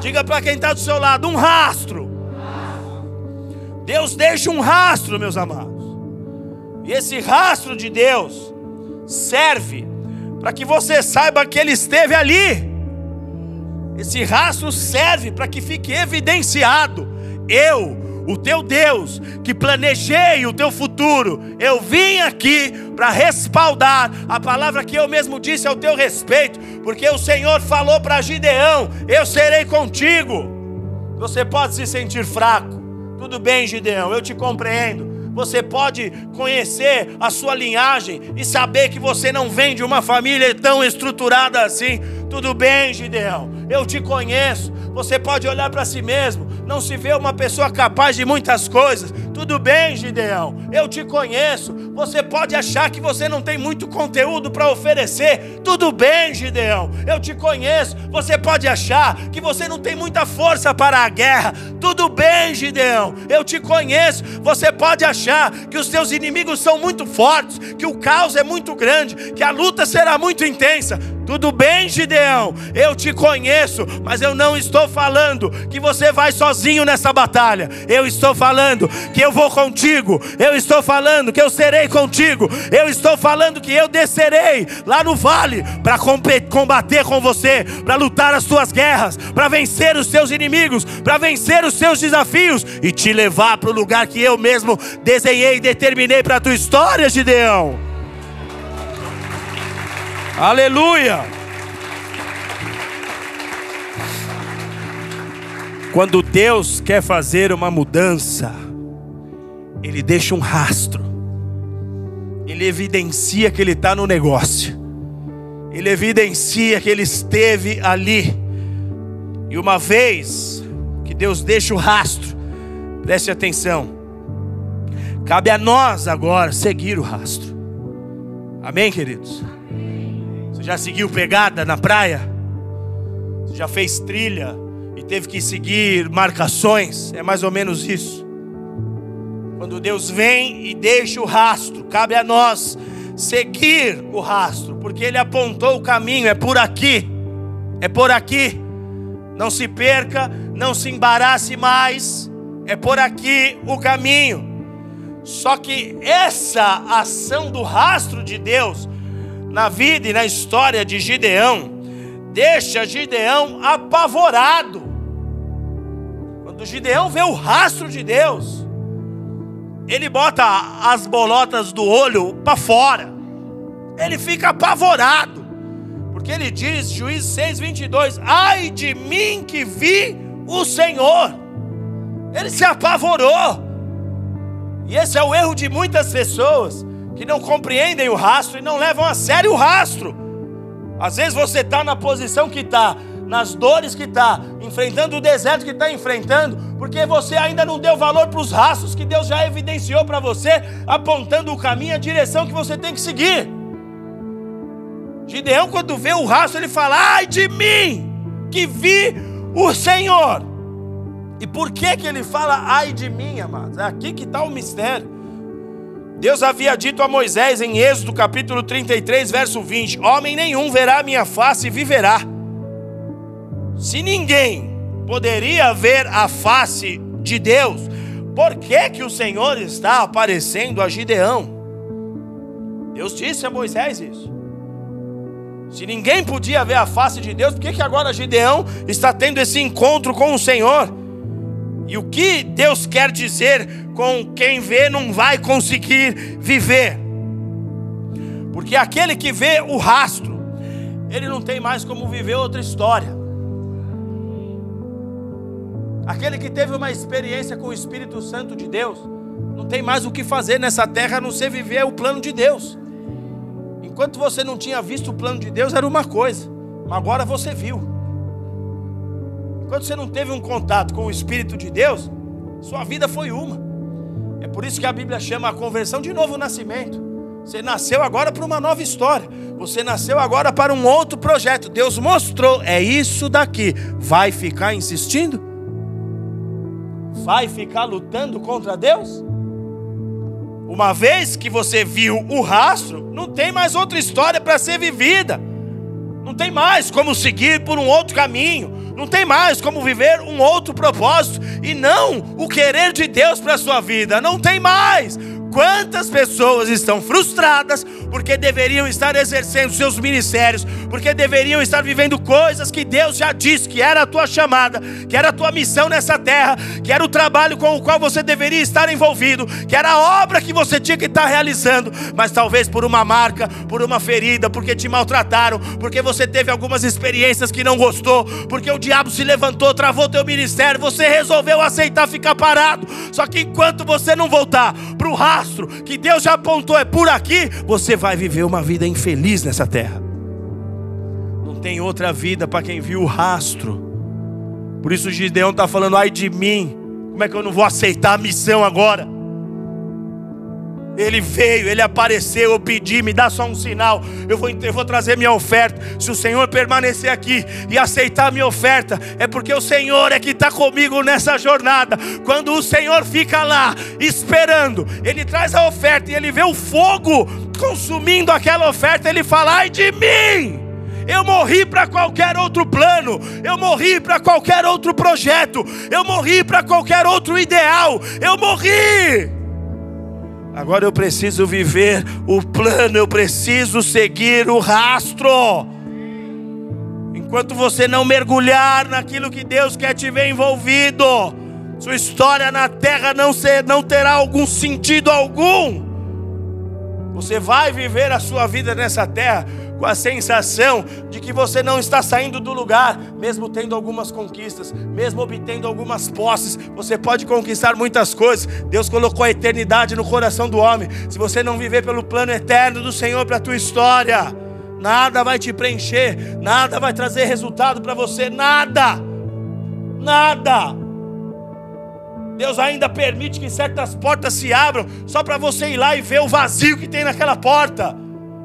Diga para quem está do seu lado: um rastro. Deus deixa um rastro, meus amados. E esse rastro de Deus serve para que você saiba que Ele esteve ali. Esse rastro serve para que fique evidenciado. Eu, o teu Deus, que planejei o teu futuro, eu vim aqui para respaldar a palavra que eu mesmo disse ao teu respeito, porque o Senhor falou para Gideão: Eu serei contigo. Você pode se sentir fraco, tudo bem, Gideão, eu te compreendo. Você pode conhecer a sua linhagem e saber que você não vem de uma família tão estruturada assim. Tudo bem, Gideão, eu te conheço. Você pode olhar para si mesmo, não se vê uma pessoa capaz de muitas coisas. Tudo bem, Gideão, eu te conheço. Você pode achar que você não tem muito conteúdo para oferecer. Tudo bem, Gideão, eu te conheço. Você pode achar que você não tem muita força para a guerra. Tudo bem, Gideão, eu te conheço. Você pode achar que os seus inimigos são muito fortes, que o caos é muito grande, que a luta será muito intensa. Tudo bem, Gideão, eu te conheço, mas eu não estou falando que você vai sozinho nessa batalha. Eu estou falando que eu vou contigo. Eu estou falando que eu serei contigo. Eu estou falando que eu descerei lá no vale para combater com você, para lutar as suas guerras, para vencer os seus inimigos, para vencer os seus desafios e te levar para o lugar que eu mesmo desenhei e determinei para a tua história, Gideão. Aleluia! Quando Deus quer fazer uma mudança, Ele deixa um rastro, Ele evidencia que Ele está no negócio, Ele evidencia que Ele esteve ali. E uma vez que Deus deixa o rastro, preste atenção, cabe a nós agora seguir o rastro. Amém, queridos? já seguiu pegada na praia? Você já fez trilha teve que seguir marcações? É mais ou menos isso. Quando Deus vem e deixa o rastro, cabe a nós seguir o rastro, porque Ele apontou o caminho, é por aqui, é por aqui. Não se perca, não se embarace mais, é por aqui o caminho. Só que essa ação do rastro de Deus na vida e na história de Gideão, deixa Gideão apavorado. Quando Gideão vê o rastro de Deus, ele bota as bolotas do olho para fora. Ele fica apavorado. Porque ele diz, Juízes 6:22, ai de mim que vi o Senhor. Ele se apavorou. E esse é o erro de muitas pessoas que não compreendem o rastro e não levam a sério o rastro. Às vezes você está na posição que está, nas dores que está, enfrentando o deserto que está enfrentando, porque você ainda não deu valor para os rastros que Deus já evidenciou para você, apontando o caminho, a direção que você tem que seguir. Gideão, quando vê o rastro, ele fala: Ai de mim, que vi o Senhor. E por que, que ele fala ai de mim, amados? É aqui que está o mistério. Deus havia dito a Moisés em Êxodo capítulo 33, verso 20: Homem nenhum verá minha face e viverá. Se ninguém poderia ver a face de Deus, Por que, que o Senhor está aparecendo a Gideão? Deus disse a Moisés isso. Se ninguém podia ver a face de Deus, por que, que agora Gideão está tendo esse encontro com o Senhor? E o que Deus quer dizer com quem vê não vai conseguir viver? Porque aquele que vê o rastro, ele não tem mais como viver outra história. Aquele que teve uma experiência com o Espírito Santo de Deus, não tem mais o que fazer nessa terra a não ser viver o plano de Deus. Enquanto você não tinha visto o plano de Deus, era uma coisa, mas agora você viu. Enquanto você não teve um contato com o Espírito de Deus, sua vida foi uma. É por isso que a Bíblia chama a conversão de novo nascimento. Você nasceu agora para uma nova história. Você nasceu agora para um outro projeto. Deus mostrou, é isso daqui. Vai ficar insistindo? Vai ficar lutando contra Deus? Uma vez que você viu o rastro, não tem mais outra história para ser vivida. Não tem mais como seguir por um outro caminho. Não tem mais como viver um outro propósito. E não o querer de Deus para a sua vida. Não tem mais. Quantas pessoas estão frustradas porque deveriam estar exercendo seus ministérios, porque deveriam estar vivendo coisas que Deus já disse que era a tua chamada, que era a tua missão nessa terra, que era o trabalho com o qual você deveria estar envolvido, que era a obra que você tinha que estar realizando, mas talvez por uma marca, por uma ferida, porque te maltrataram, porque você teve algumas experiências que não gostou, porque o diabo se levantou, travou teu ministério, você resolveu aceitar ficar parado. Só que enquanto você não voltar para o rastro, que Deus já apontou é por aqui, você vai viver uma vida infeliz nessa terra. Não tem outra vida para quem viu o rastro. Por isso Gideão está falando, ai de mim, como é que eu não vou aceitar a missão agora? Ele veio, ele apareceu, eu pedi, me dá só um sinal. Eu vou, eu vou trazer minha oferta. Se o Senhor permanecer aqui e aceitar minha oferta, é porque o Senhor é que está comigo nessa jornada. Quando o Senhor fica lá esperando, ele traz a oferta e ele vê o fogo consumindo aquela oferta, ele fala: ai de mim! Eu morri para qualquer outro plano, eu morri para qualquer outro projeto, eu morri para qualquer outro ideal, eu morri. Agora eu preciso viver o plano, eu preciso seguir o rastro. Enquanto você não mergulhar naquilo que Deus quer te ver envolvido, sua história na terra não, ser, não terá algum sentido algum. Você vai viver a sua vida nessa terra com a sensação de que você não está saindo do lugar, mesmo tendo algumas conquistas, mesmo obtendo algumas posses. Você pode conquistar muitas coisas. Deus colocou a eternidade no coração do homem. Se você não viver pelo plano eterno do Senhor para a tua história, nada vai te preencher, nada vai trazer resultado para você, nada. Nada. Deus ainda permite que certas portas se abram só para você ir lá e ver o vazio que tem naquela porta.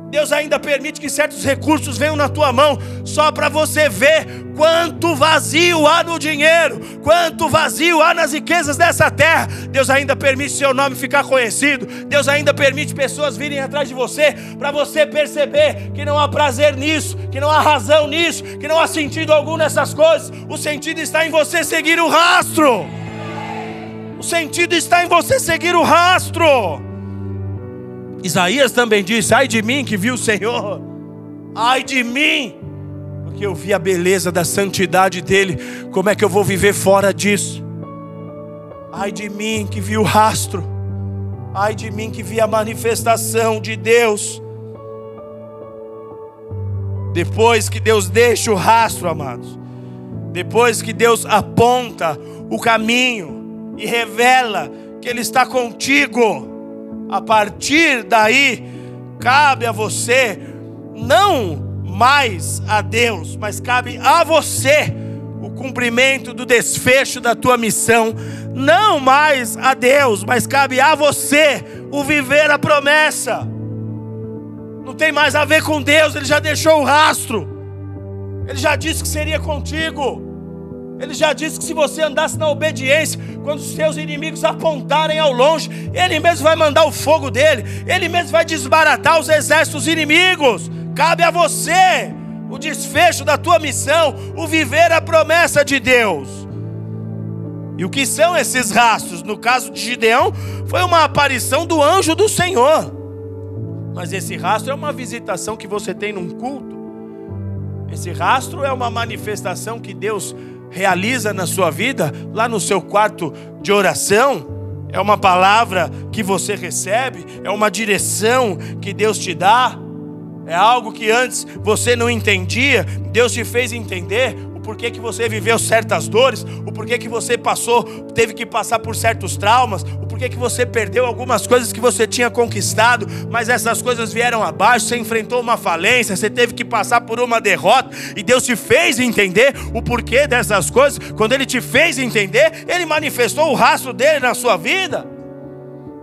Deus ainda permite que certos recursos venham na tua mão, só para você ver quanto vazio há no dinheiro, quanto vazio há nas riquezas dessa terra. Deus ainda permite seu nome ficar conhecido, Deus ainda permite pessoas virem atrás de você, para você perceber que não há prazer nisso, que não há razão nisso, que não há sentido algum nessas coisas. O sentido está em você seguir o rastro, o sentido está em você seguir o rastro. Isaías também disse: Ai de mim que vi o Senhor, ai de mim, porque eu vi a beleza da santidade dele, como é que eu vou viver fora disso? Ai de mim que vi o rastro, ai de mim que vi a manifestação de Deus. Depois que Deus deixa o rastro, amados, depois que Deus aponta o caminho e revela que Ele está contigo, a partir daí, cabe a você, não mais a Deus, mas cabe a você o cumprimento do desfecho da tua missão, não mais a Deus, mas cabe a você o viver a promessa. Não tem mais a ver com Deus, ele já deixou o rastro. Ele já disse que seria contigo. Ele já disse que se você andasse na obediência, quando os seus inimigos apontarem ao longe, Ele mesmo vai mandar o fogo dele, Ele mesmo vai desbaratar os exércitos inimigos. Cabe a você o desfecho da tua missão, o viver a promessa de Deus. E o que são esses rastros? No caso de Gideão, foi uma aparição do anjo do Senhor. Mas esse rastro é uma visitação que você tem num culto. Esse rastro é uma manifestação que Deus realiza na sua vida, lá no seu quarto de oração. É uma palavra que você recebe, é uma direção que Deus te dá. É algo que antes você não entendia, Deus te fez entender porquê que você viveu certas dores, o porquê que você passou, teve que passar por certos traumas, o porquê que você perdeu algumas coisas que você tinha conquistado, mas essas coisas vieram abaixo, você enfrentou uma falência, você teve que passar por uma derrota, e Deus te fez entender o porquê dessas coisas. Quando Ele te fez entender, Ele manifestou o rastro dele na sua vida.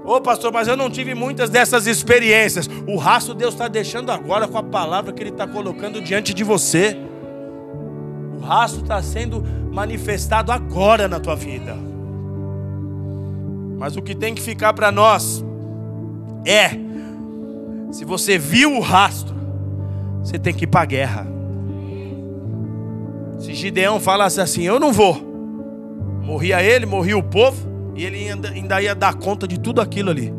Ô pastor, mas eu não tive muitas dessas experiências. O rastro Deus está deixando agora com a palavra que Ele está colocando diante de você. O rastro está sendo manifestado agora na tua vida. Mas o que tem que ficar para nós é: se você viu o rastro, você tem que ir para a guerra. Se Gideão falasse assim: Eu não vou, morria ele, morria o povo. E ele ainda, ainda ia dar conta de tudo aquilo ali.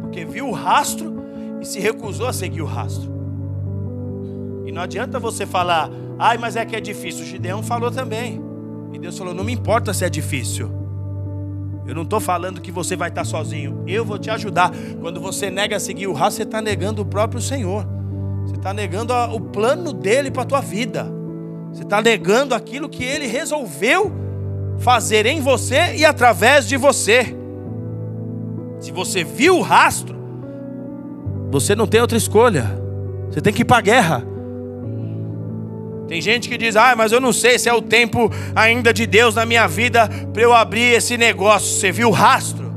Porque viu o rastro e se recusou a seguir o rastro. E não adianta você falar, ai, mas é que é difícil. O Gideão falou também. E Deus falou: não me importa se é difícil. Eu não estou falando que você vai estar sozinho. Eu vou te ajudar. Quando você nega seguir o rastro, você está negando o próprio Senhor. Você está negando o plano dele para a tua vida. Você está negando aquilo que ele resolveu fazer em você e através de você. Se você viu o rastro, você não tem outra escolha. Você tem que ir para a guerra. Tem gente que diz: Ah, mas eu não sei se é o tempo ainda de Deus na minha vida para eu abrir esse negócio. Você viu o rastro?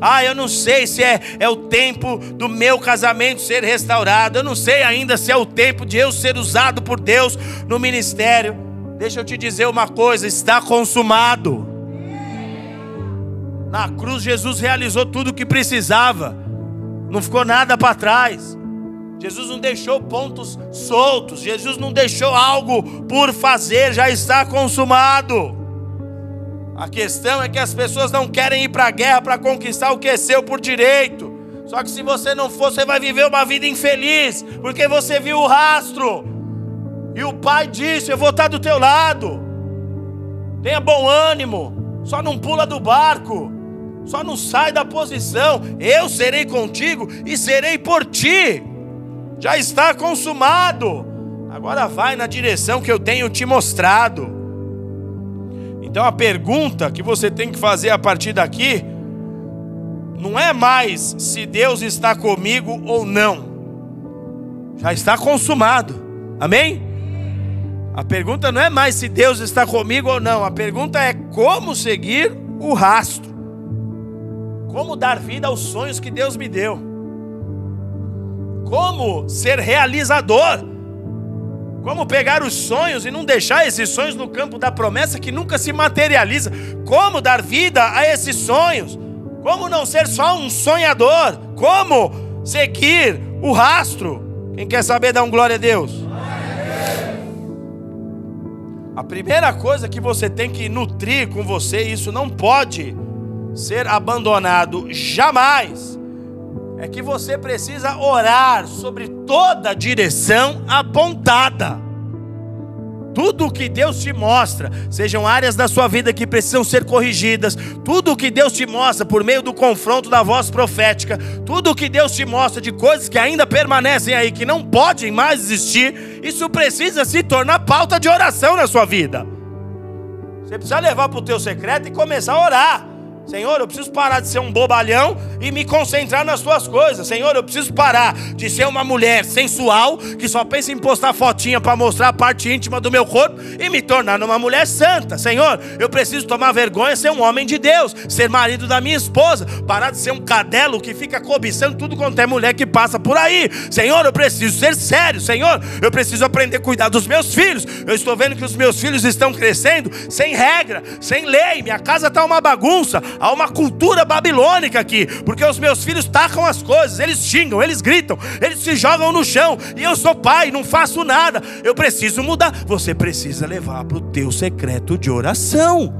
Ah, eu não sei se é, é o tempo do meu casamento ser restaurado. Eu não sei ainda se é o tempo de eu ser usado por Deus no ministério. Deixa eu te dizer uma coisa: está consumado. Na cruz, Jesus realizou tudo o que precisava, não ficou nada para trás. Jesus não deixou pontos soltos, Jesus não deixou algo por fazer, já está consumado. A questão é que as pessoas não querem ir para a guerra para conquistar o que é seu por direito. Só que se você não for, você vai viver uma vida infeliz, porque você viu o rastro. E o pai disse: Eu vou estar do teu lado. Tenha bom ânimo. Só não pula do barco. Só não sai da posição. Eu serei contigo e serei por ti. Já está consumado. Agora vai na direção que eu tenho te mostrado. Então a pergunta que você tem que fazer a partir daqui não é mais se Deus está comigo ou não. Já está consumado. Amém? A pergunta não é mais se Deus está comigo ou não, a pergunta é como seguir o rastro. Como dar vida aos sonhos que Deus me deu. Como ser realizador. Como pegar os sonhos e não deixar esses sonhos no campo da promessa que nunca se materializa. Como dar vida a esses sonhos. Como não ser só um sonhador. Como seguir o rastro. Quem quer saber, dá um glória a Deus. A primeira coisa que você tem que nutrir com você, isso não pode ser abandonado jamais, é que você precisa orar sobre toda a direção apontada. Tudo o que Deus te mostra, sejam áreas da sua vida que precisam ser corrigidas, tudo o que Deus te mostra por meio do confronto da voz profética, tudo o que Deus te mostra de coisas que ainda permanecem aí, que não podem mais existir, isso precisa se tornar pauta de oração na sua vida. Você precisa levar para o teu secreto e começar a orar. Senhor, eu preciso parar de ser um bobalhão e me concentrar nas tuas coisas. Senhor, eu preciso parar de ser uma mulher sensual que só pensa em postar fotinha para mostrar a parte íntima do meu corpo e me tornar uma mulher santa. Senhor, eu preciso tomar vergonha, ser um homem de Deus, ser marido da minha esposa, parar de ser um cadelo que fica cobiçando tudo quanto é mulher que passa por aí. Senhor, eu preciso ser sério. Senhor, eu preciso aprender a cuidar dos meus filhos. Eu estou vendo que os meus filhos estão crescendo sem regra, sem lei. Minha casa está uma bagunça há uma cultura babilônica aqui, porque os meus filhos tacam as coisas, eles xingam, eles gritam, eles se jogam no chão, e eu sou pai, não faço nada. Eu preciso mudar. Você precisa levar para o teu secreto de oração.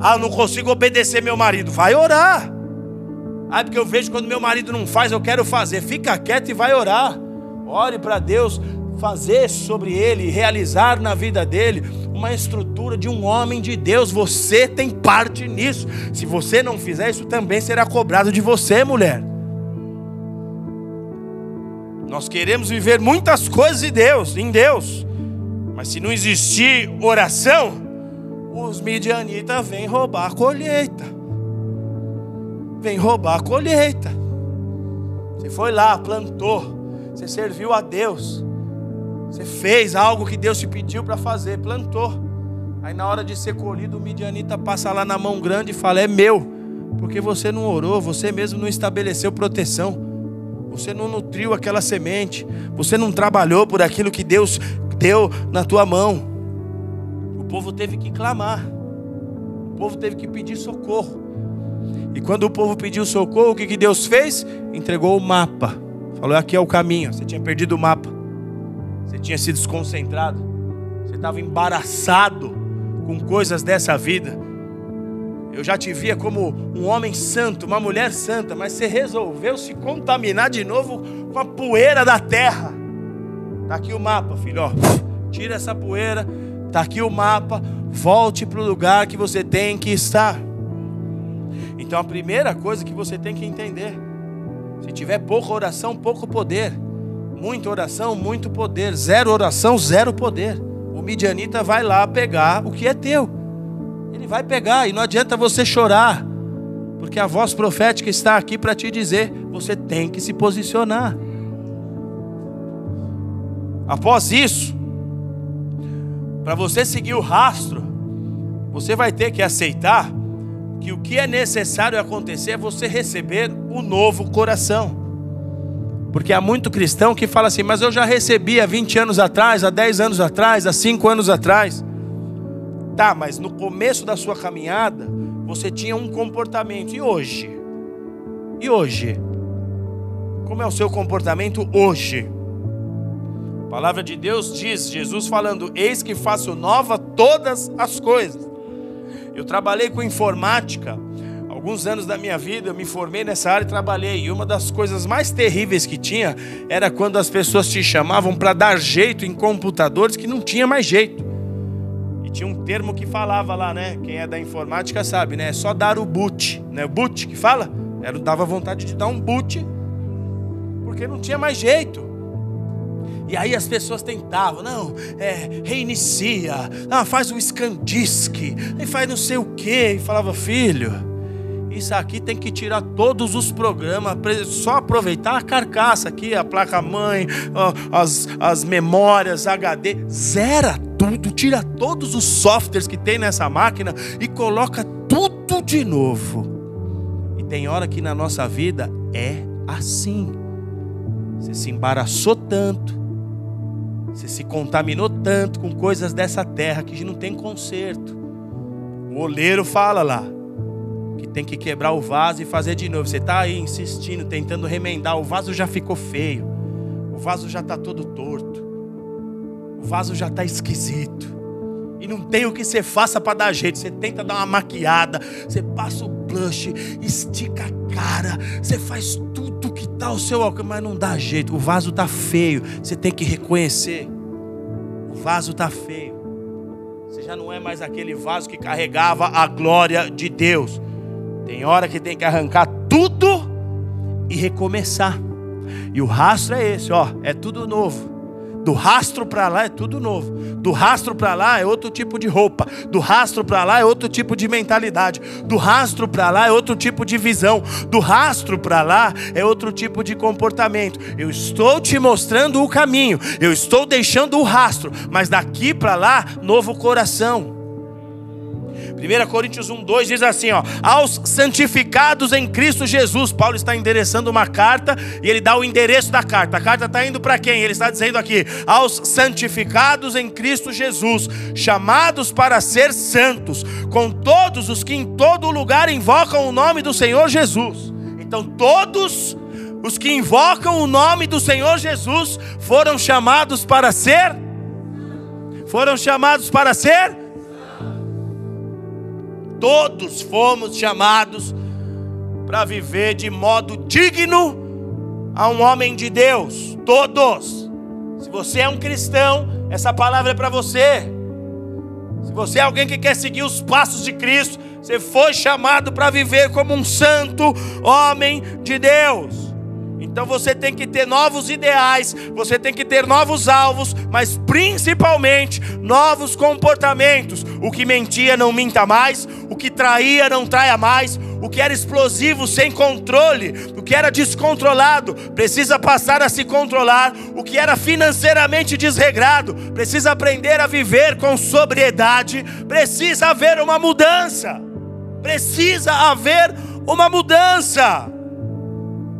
Ah, não consigo obedecer meu marido. Vai orar. Ah, porque eu vejo quando meu marido não faz, eu quero fazer. Fica quieto e vai orar. Ore para Deus fazer sobre ele, realizar na vida dele uma estrutura de um homem de Deus. Você tem parte nisso. Se você não fizer isso, também será cobrado de você, mulher. Nós queremos viver muitas coisas em Deus, em Deus. Mas se não existir oração, os midianitas vêm roubar a colheita. Vem roubar a colheita. Você foi lá, plantou, você serviu a Deus. Você fez algo que Deus te pediu para fazer, plantou. Aí na hora de ser colhido, o midianita passa lá na mão grande e fala: "É meu". Porque você não orou, você mesmo não estabeleceu proteção. Você não nutriu aquela semente, você não trabalhou por aquilo que Deus deu na tua mão. O povo teve que clamar. O povo teve que pedir socorro. E quando o povo pediu socorro, o que, que Deus fez? Entregou o mapa. Falou: aqui é o caminho. Você tinha perdido o mapa. Você tinha se desconcentrado. Você estava embaraçado com coisas dessa vida. Eu já te via como um homem santo, uma mulher santa, mas você resolveu se contaminar de novo com a poeira da terra. Tá aqui o mapa, filho, ó. Tira essa poeira. Tá aqui o mapa. Volte para o lugar que você tem que estar. Então a primeira coisa que você tem que entender, se tiver pouca oração, pouco poder. Muita oração, muito poder. Zero oração, zero poder. O midianita vai lá pegar o que é teu. Ele vai pegar e não adianta você chorar, porque a voz profética está aqui para te dizer: você tem que se posicionar. Após isso, para você seguir o rastro, você vai ter que aceitar que o que é necessário acontecer é você receber o novo coração. Porque há muito cristão que fala assim, mas eu já recebi há 20 anos atrás, há 10 anos atrás, há 5 anos atrás. Tá, mas no começo da sua caminhada, você tinha um comportamento. E hoje? E hoje? Como é o seu comportamento hoje? A palavra de Deus diz, Jesus falando: Eis que faço nova todas as coisas. Eu trabalhei com informática alguns anos da minha vida, eu me formei nessa área e trabalhei. E uma das coisas mais terríveis que tinha era quando as pessoas te chamavam para dar jeito em computadores que não tinha mais jeito. E tinha um termo que falava lá, né? Quem é da informática sabe, né? É só dar o boot, né? O boot que fala? Era dava vontade de dar um boot porque não tinha mais jeito. E aí as pessoas tentavam, não, é, reinicia, ah, faz um scandisc, e faz não sei o que, e falava, filho, isso aqui tem que tirar todos os programas, só aproveitar a carcaça aqui, a placa-mãe, as, as memórias, HD, zera tudo, tira todos os softwares que tem nessa máquina e coloca tudo de novo. E tem hora que na nossa vida é assim. Você se embaraçou tanto, você se contaminou tanto com coisas dessa terra que não tem conserto. O oleiro fala lá, tem que quebrar o vaso e fazer de novo. Você está aí insistindo, tentando remendar, o vaso já ficou feio, o vaso já está todo torto, o vaso já está esquisito. E não tem o que você faça para dar jeito. Você tenta dar uma maquiada, você passa o blush, estica a cara, você faz tudo que está ao seu alcance, mas não dá jeito. O vaso está feio. Você tem que reconhecer. O vaso está feio. Você já não é mais aquele vaso que carregava a glória de Deus. Tem hora que tem que arrancar tudo e recomeçar. E o rastro é esse, ó, é tudo novo. Do rastro para lá é tudo novo. Do rastro para lá é outro tipo de roupa. Do rastro para lá é outro tipo de mentalidade. Do rastro para lá é outro tipo de visão. Do rastro para lá é outro tipo de comportamento. Eu estou te mostrando o caminho. Eu estou deixando o rastro, mas daqui para lá, novo coração. 1 Coríntios 1, 2 diz assim: ó, aos santificados em Cristo Jesus. Paulo está endereçando uma carta e ele dá o endereço da carta. A carta está indo para quem? Ele está dizendo aqui: aos santificados em Cristo Jesus, chamados para ser santos, com todos os que em todo lugar invocam o nome do Senhor Jesus. Então, todos os que invocam o nome do Senhor Jesus foram chamados para ser foram chamados para ser Todos fomos chamados para viver de modo digno a um homem de Deus. Todos. Se você é um cristão, essa palavra é para você. Se você é alguém que quer seguir os passos de Cristo, você foi chamado para viver como um santo homem de Deus. Então você tem que ter novos ideais, você tem que ter novos alvos, mas principalmente novos comportamentos. O que mentia não minta mais, o que traía não traia mais, o que era explosivo sem controle, o que era descontrolado precisa passar a se controlar, o que era financeiramente desregrado precisa aprender a viver com sobriedade, precisa haver uma mudança. Precisa haver uma mudança.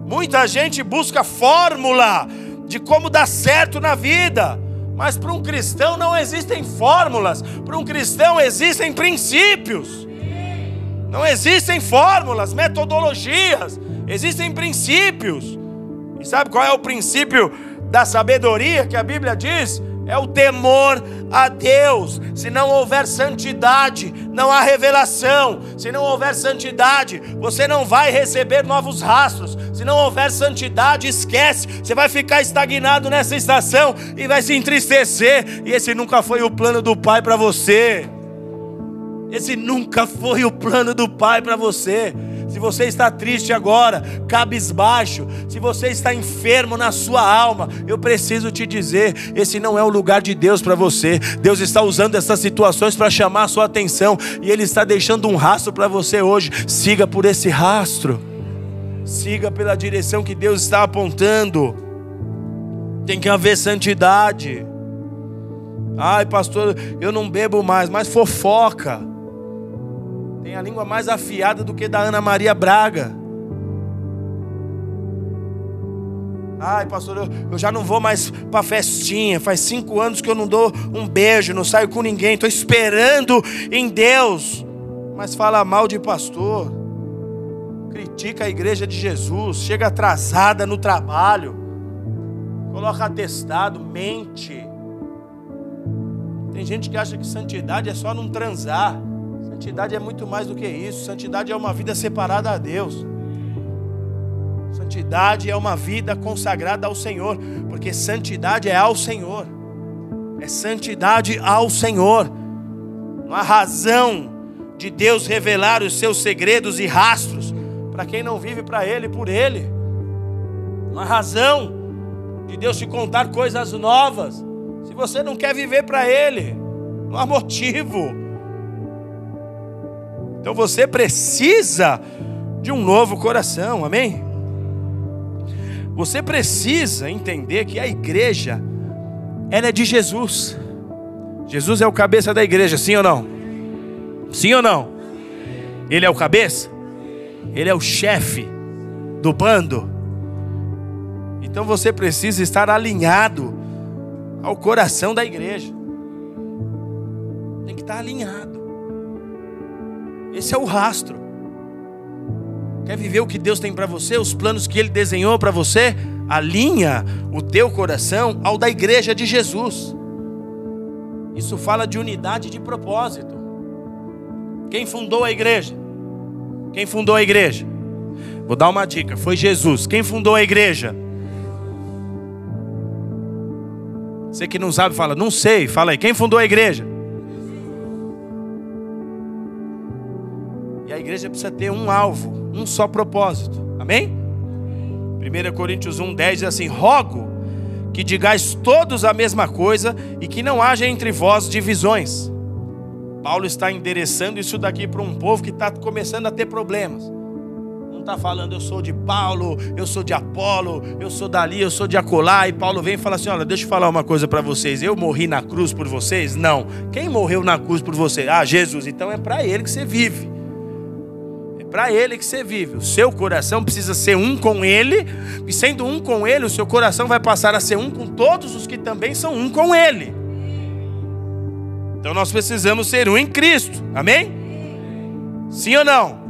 Muita gente busca fórmula de como dar certo na vida. Mas para um cristão não existem fórmulas, para um cristão existem princípios. Não existem fórmulas, metodologias, existem princípios. E sabe qual é o princípio da sabedoria que a Bíblia diz? É o temor a Deus. Se não houver santidade, não há revelação. Se não houver santidade, você não vai receber novos rastros. Se não houver santidade, esquece. Você vai ficar estagnado nessa estação e vai se entristecer. E esse nunca foi o plano do Pai para você. Esse nunca foi o plano do Pai para você se você está triste agora, cabisbaixo, se você está enfermo na sua alma, eu preciso te dizer: esse não é o lugar de Deus para você. Deus está usando essas situações para chamar a sua atenção e Ele está deixando um rastro para você hoje. Siga por esse rastro, siga pela direção que Deus está apontando. Tem que haver santidade. Ai, pastor, eu não bebo mais, mas fofoca tem a língua mais afiada do que da Ana Maria Braga. Ai, pastor, eu, eu já não vou mais para festinha. Faz cinco anos que eu não dou um beijo, não saio com ninguém. Estou esperando em Deus. Mas fala mal de pastor. Critica a igreja de Jesus. Chega atrasada no trabalho. Coloca atestado, mente. Tem gente que acha que santidade é só não transar. Santidade é muito mais do que isso. Santidade é uma vida separada a Deus. Santidade é uma vida consagrada ao Senhor, porque santidade é ao Senhor. É santidade ao Senhor. Não há razão de Deus revelar os seus segredos e rastros para quem não vive para Ele por Ele. Não há razão de Deus te contar coisas novas se você não quer viver para Ele. Não há motivo. Então você precisa de um novo coração, amém? Você precisa entender que a igreja ela é de Jesus. Jesus é o cabeça da igreja, sim ou não? Sim ou não? Ele é o cabeça? Ele é o chefe do bando. Então você precisa estar alinhado ao coração da igreja. Tem que estar alinhado. Esse é o rastro. Quer viver o que Deus tem para você, os planos que Ele desenhou para você? Alinha o teu coração ao da igreja de Jesus. Isso fala de unidade de propósito. Quem fundou a igreja? Quem fundou a igreja? Vou dar uma dica: foi Jesus. Quem fundou a igreja? Você que não sabe, fala, não sei. Fala aí, quem fundou a igreja? Igreja precisa ter um alvo, um só propósito. Amém? 1 Coríntios 1, 10 diz assim: Rogo que digais todos a mesma coisa e que não haja entre vós divisões. Paulo está endereçando isso daqui para um povo que está começando a ter problemas. Não está falando eu sou de Paulo, eu sou de Apolo, eu sou dali, eu sou de acolá. E Paulo vem e fala assim: Olha, deixa eu falar uma coisa para vocês. Eu morri na cruz por vocês? Não. Quem morreu na cruz por você? Ah, Jesus. Então é para ele que você vive para Ele que você vive. O seu coração precisa ser um com Ele, e sendo um com Ele, o seu coração vai passar a ser um com todos os que também são um com Ele. Então nós precisamos ser um em Cristo, amém? Sim ou não?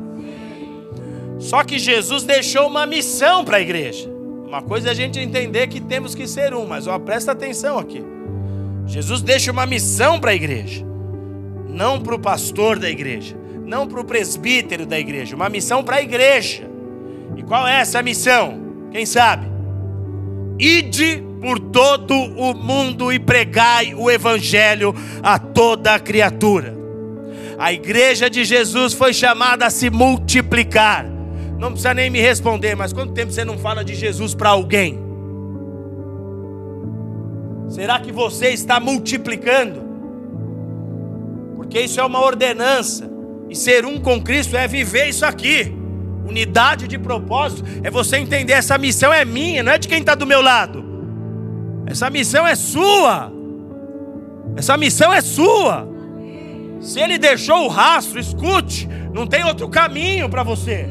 Só que Jesus deixou uma missão para a igreja. Uma coisa é a gente entender que temos que ser um, mas ó, presta atenção aqui. Jesus deixa uma missão para a igreja, não para o pastor da igreja não para o presbítero da igreja, uma missão para a igreja. E qual é essa missão? Quem sabe? Ide por todo o mundo e pregai o evangelho a toda a criatura. A igreja de Jesus foi chamada a se multiplicar. Não precisa nem me responder, mas quanto tempo você não fala de Jesus para alguém? Será que você está multiplicando? Porque isso é uma ordenança. E ser um com Cristo é viver isso aqui. Unidade de propósito é você entender essa missão é minha, não é de quem está do meu lado. Essa missão é sua. Essa missão é sua. Se ele deixou o rastro, escute, não tem outro caminho para você.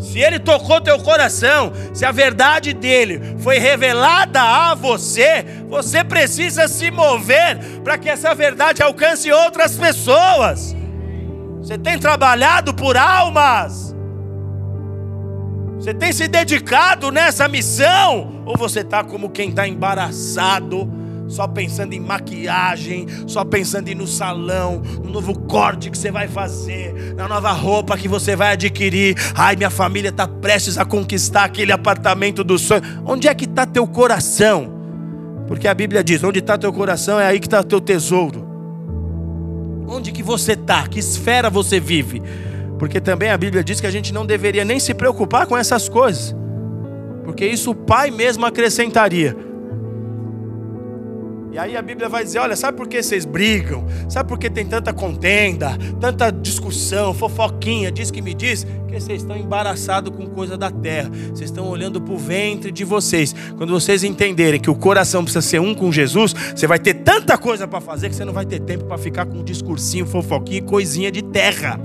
Se ele tocou teu coração, se a verdade dele foi revelada a você, você precisa se mover para que essa verdade alcance outras pessoas. Você tem trabalhado por almas? Você tem se dedicado nessa missão? Ou você está como quem está embaraçado, só pensando em maquiagem, só pensando em ir no salão, no novo corte que você vai fazer, na nova roupa que você vai adquirir? Ai, minha família está prestes a conquistar aquele apartamento do sonho. Onde é que está teu coração? Porque a Bíblia diz: onde está teu coração é aí que está teu tesouro. Onde que você está? Que esfera você vive? Porque também a Bíblia diz que a gente não deveria nem se preocupar com essas coisas. Porque isso o Pai mesmo acrescentaria. E aí a Bíblia vai dizer: olha, sabe por que vocês brigam? Sabe por que tem tanta contenda, tanta discussão, fofoquinha, diz que me diz? Que vocês estão embaraçados com coisa da terra. Vocês estão olhando para o ventre de vocês. Quando vocês entenderem que o coração precisa ser um com Jesus, você vai ter tanta coisa para fazer que você não vai ter tempo para ficar com um discursinho, fofoquinha coisinha de terra.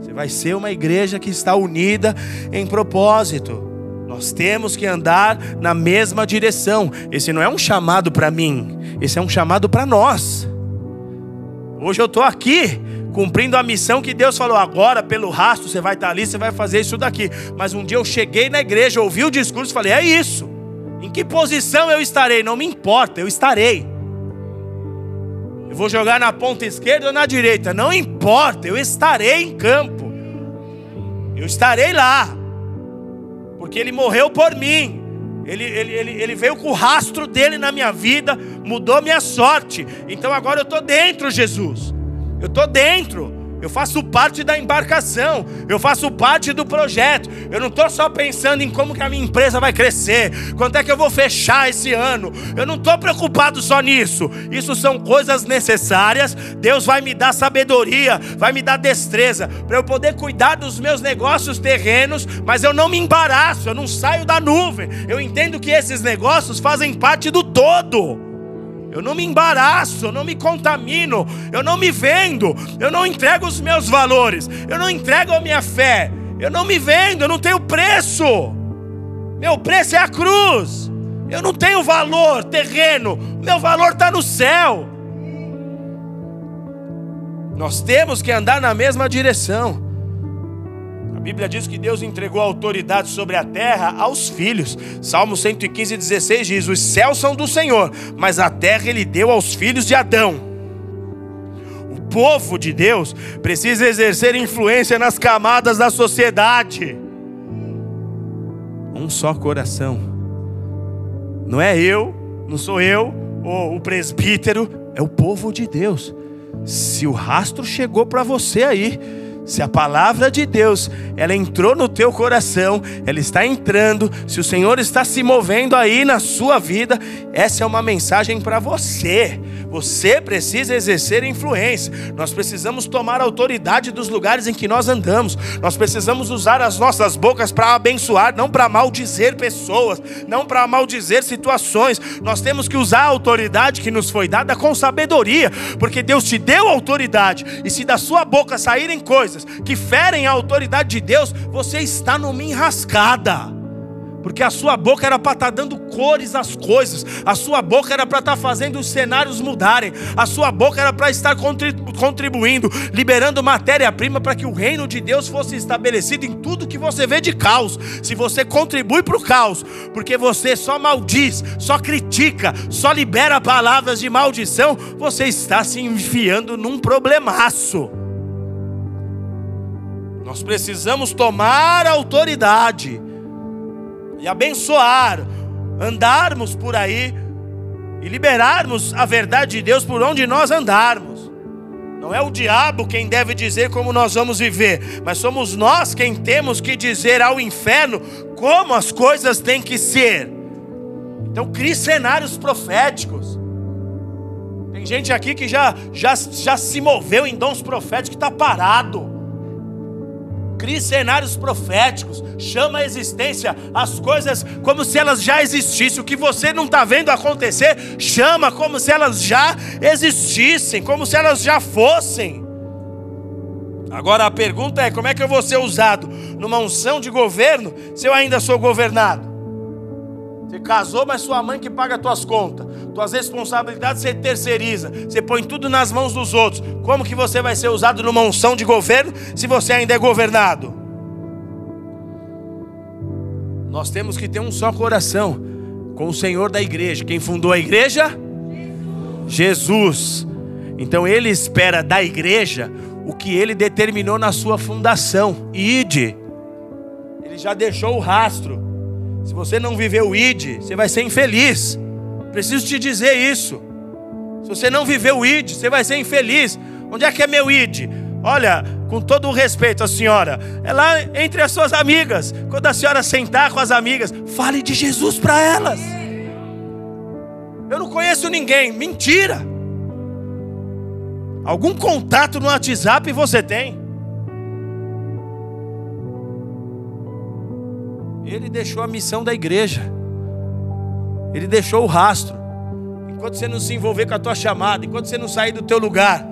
Você vai ser uma igreja que está unida em propósito. Nós temos que andar na mesma direção. Esse não é um chamado para mim, esse é um chamado para nós. Hoje eu estou aqui cumprindo a missão que Deus falou. Agora, pelo rastro, você vai estar ali, você vai fazer isso daqui. Mas um dia eu cheguei na igreja, ouvi o discurso e falei: é isso. Em que posição eu estarei? Não me importa, eu estarei. Eu vou jogar na ponta esquerda ou na direita? Não importa, eu estarei em campo. Eu estarei lá porque Ele morreu por mim. Ele, ele, ele, ele veio com o rastro dele na minha vida, mudou minha sorte. Então agora eu estou dentro, Jesus. Eu estou dentro. Eu faço parte da embarcação, eu faço parte do projeto. Eu não estou só pensando em como que a minha empresa vai crescer, quanto é que eu vou fechar esse ano. Eu não estou preocupado só nisso. Isso são coisas necessárias. Deus vai me dar sabedoria, vai me dar destreza para eu poder cuidar dos meus negócios terrenos, mas eu não me embaraço, eu não saio da nuvem. Eu entendo que esses negócios fazem parte do todo. Eu não me embaraço, eu não me contamino, eu não me vendo, eu não entrego os meus valores, eu não entrego a minha fé, eu não me vendo, eu não tenho preço. Meu preço é a cruz. Eu não tenho valor terreno, meu valor está no céu. Nós temos que andar na mesma direção. Bíblia diz que Deus entregou a autoridade sobre a terra aos filhos. Salmo 115, 16 diz: Os céus são do Senhor, mas a terra ele deu aos filhos de Adão. O povo de Deus precisa exercer influência nas camadas da sociedade. Um só coração. Não é eu, não sou eu, ou o presbítero, é o povo de Deus. Se o rastro chegou para você aí, se a palavra de Deus, ela entrou no teu coração, ela está entrando, se o Senhor está se movendo aí na sua vida, essa é uma mensagem para você. Você precisa exercer influência. Nós precisamos tomar autoridade dos lugares em que nós andamos. Nós precisamos usar as nossas bocas para abençoar, não para maldizer pessoas, não para maldizer situações. Nós temos que usar a autoridade que nos foi dada com sabedoria, porque Deus te deu autoridade. E se da sua boca saírem coisas que ferem a autoridade de Deus, você está numa enrascada. Porque a sua boca era para estar tá dando cores as coisas. A sua boca era para estar tá fazendo os cenários mudarem. A sua boca era para estar contribuindo, liberando matéria-prima para que o reino de Deus fosse estabelecido em tudo que você vê de caos. Se você contribui para o caos, porque você só maldiz, só critica, só libera palavras de maldição, você está se enfiando num problemaço. Nós precisamos tomar autoridade e abençoar, andarmos por aí e liberarmos a verdade de Deus por onde nós andarmos. Não é o diabo quem deve dizer como nós vamos viver, mas somos nós quem temos que dizer ao inferno como as coisas têm que ser. Então, crie cenários proféticos. Tem gente aqui que já, já, já se moveu em dons proféticos que está parado. Crie cenários proféticos, chama a existência as coisas como se elas já existissem. O que você não está vendo acontecer, chama como se elas já existissem, como se elas já fossem. Agora a pergunta é: como é que eu vou ser usado numa unção de governo se eu ainda sou governado? Você casou, mas sua mãe que paga as tuas contas. Tuas responsabilidades você terceiriza. Você põe tudo nas mãos dos outros. Como que você vai ser usado numa unção de governo se você ainda é governado? Nós temos que ter um só coração com o Senhor da igreja. Quem fundou a igreja? Jesus. Então ele espera da igreja o que ele determinou na sua fundação. Ide. Ele já deixou o rastro. Se você não viver o ID, você vai ser infeliz. Preciso te dizer isso. Se você não viver o ID, você vai ser infeliz. Onde é que é meu ID? Olha, com todo o respeito à senhora, é lá entre as suas amigas. Quando a senhora sentar com as amigas, fale de Jesus para elas. Eu não conheço ninguém. Mentira. Algum contato no WhatsApp você tem? Ele deixou a missão da igreja. Ele deixou o rastro. Enquanto você não se envolver com a tua chamada, enquanto você não sair do teu lugar,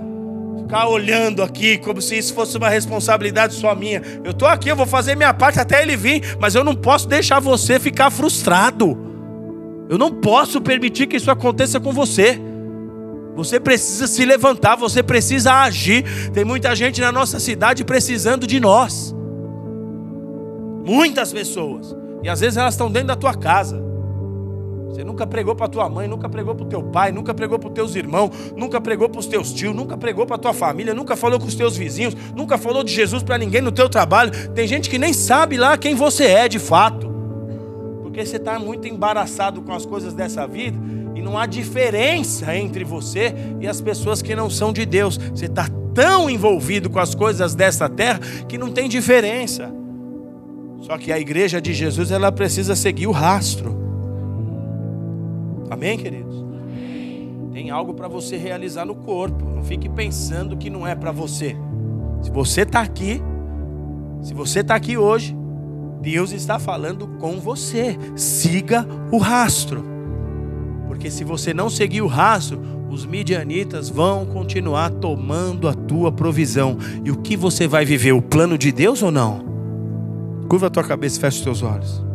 ficar olhando aqui como se isso fosse uma responsabilidade só minha. Eu estou aqui, eu vou fazer minha parte até ele vir, mas eu não posso deixar você ficar frustrado. Eu não posso permitir que isso aconteça com você. Você precisa se levantar, você precisa agir. Tem muita gente na nossa cidade precisando de nós. Muitas pessoas. E às vezes elas estão dentro da tua casa. Você nunca pregou para tua mãe, nunca pregou para o teu pai, nunca pregou para os teus irmãos, nunca pregou para os teus tios, nunca pregou para tua família, nunca falou com os teus vizinhos, nunca falou de Jesus para ninguém no teu trabalho. Tem gente que nem sabe lá quem você é de fato. Porque você está muito embaraçado com as coisas dessa vida e não há diferença entre você e as pessoas que não são de Deus. Você está tão envolvido com as coisas dessa terra que não tem diferença. Só que a igreja de Jesus ela precisa seguir o rastro. Amém, queridos? Tem algo para você realizar no corpo. Não fique pensando que não é para você. Se você está aqui, se você está aqui hoje, Deus está falando com você. Siga o rastro. Porque se você não seguir o rastro, os midianitas vão continuar tomando a tua provisão. E o que você vai viver? O plano de Deus ou não? Curva a tua cabeça e fecha os teus olhos.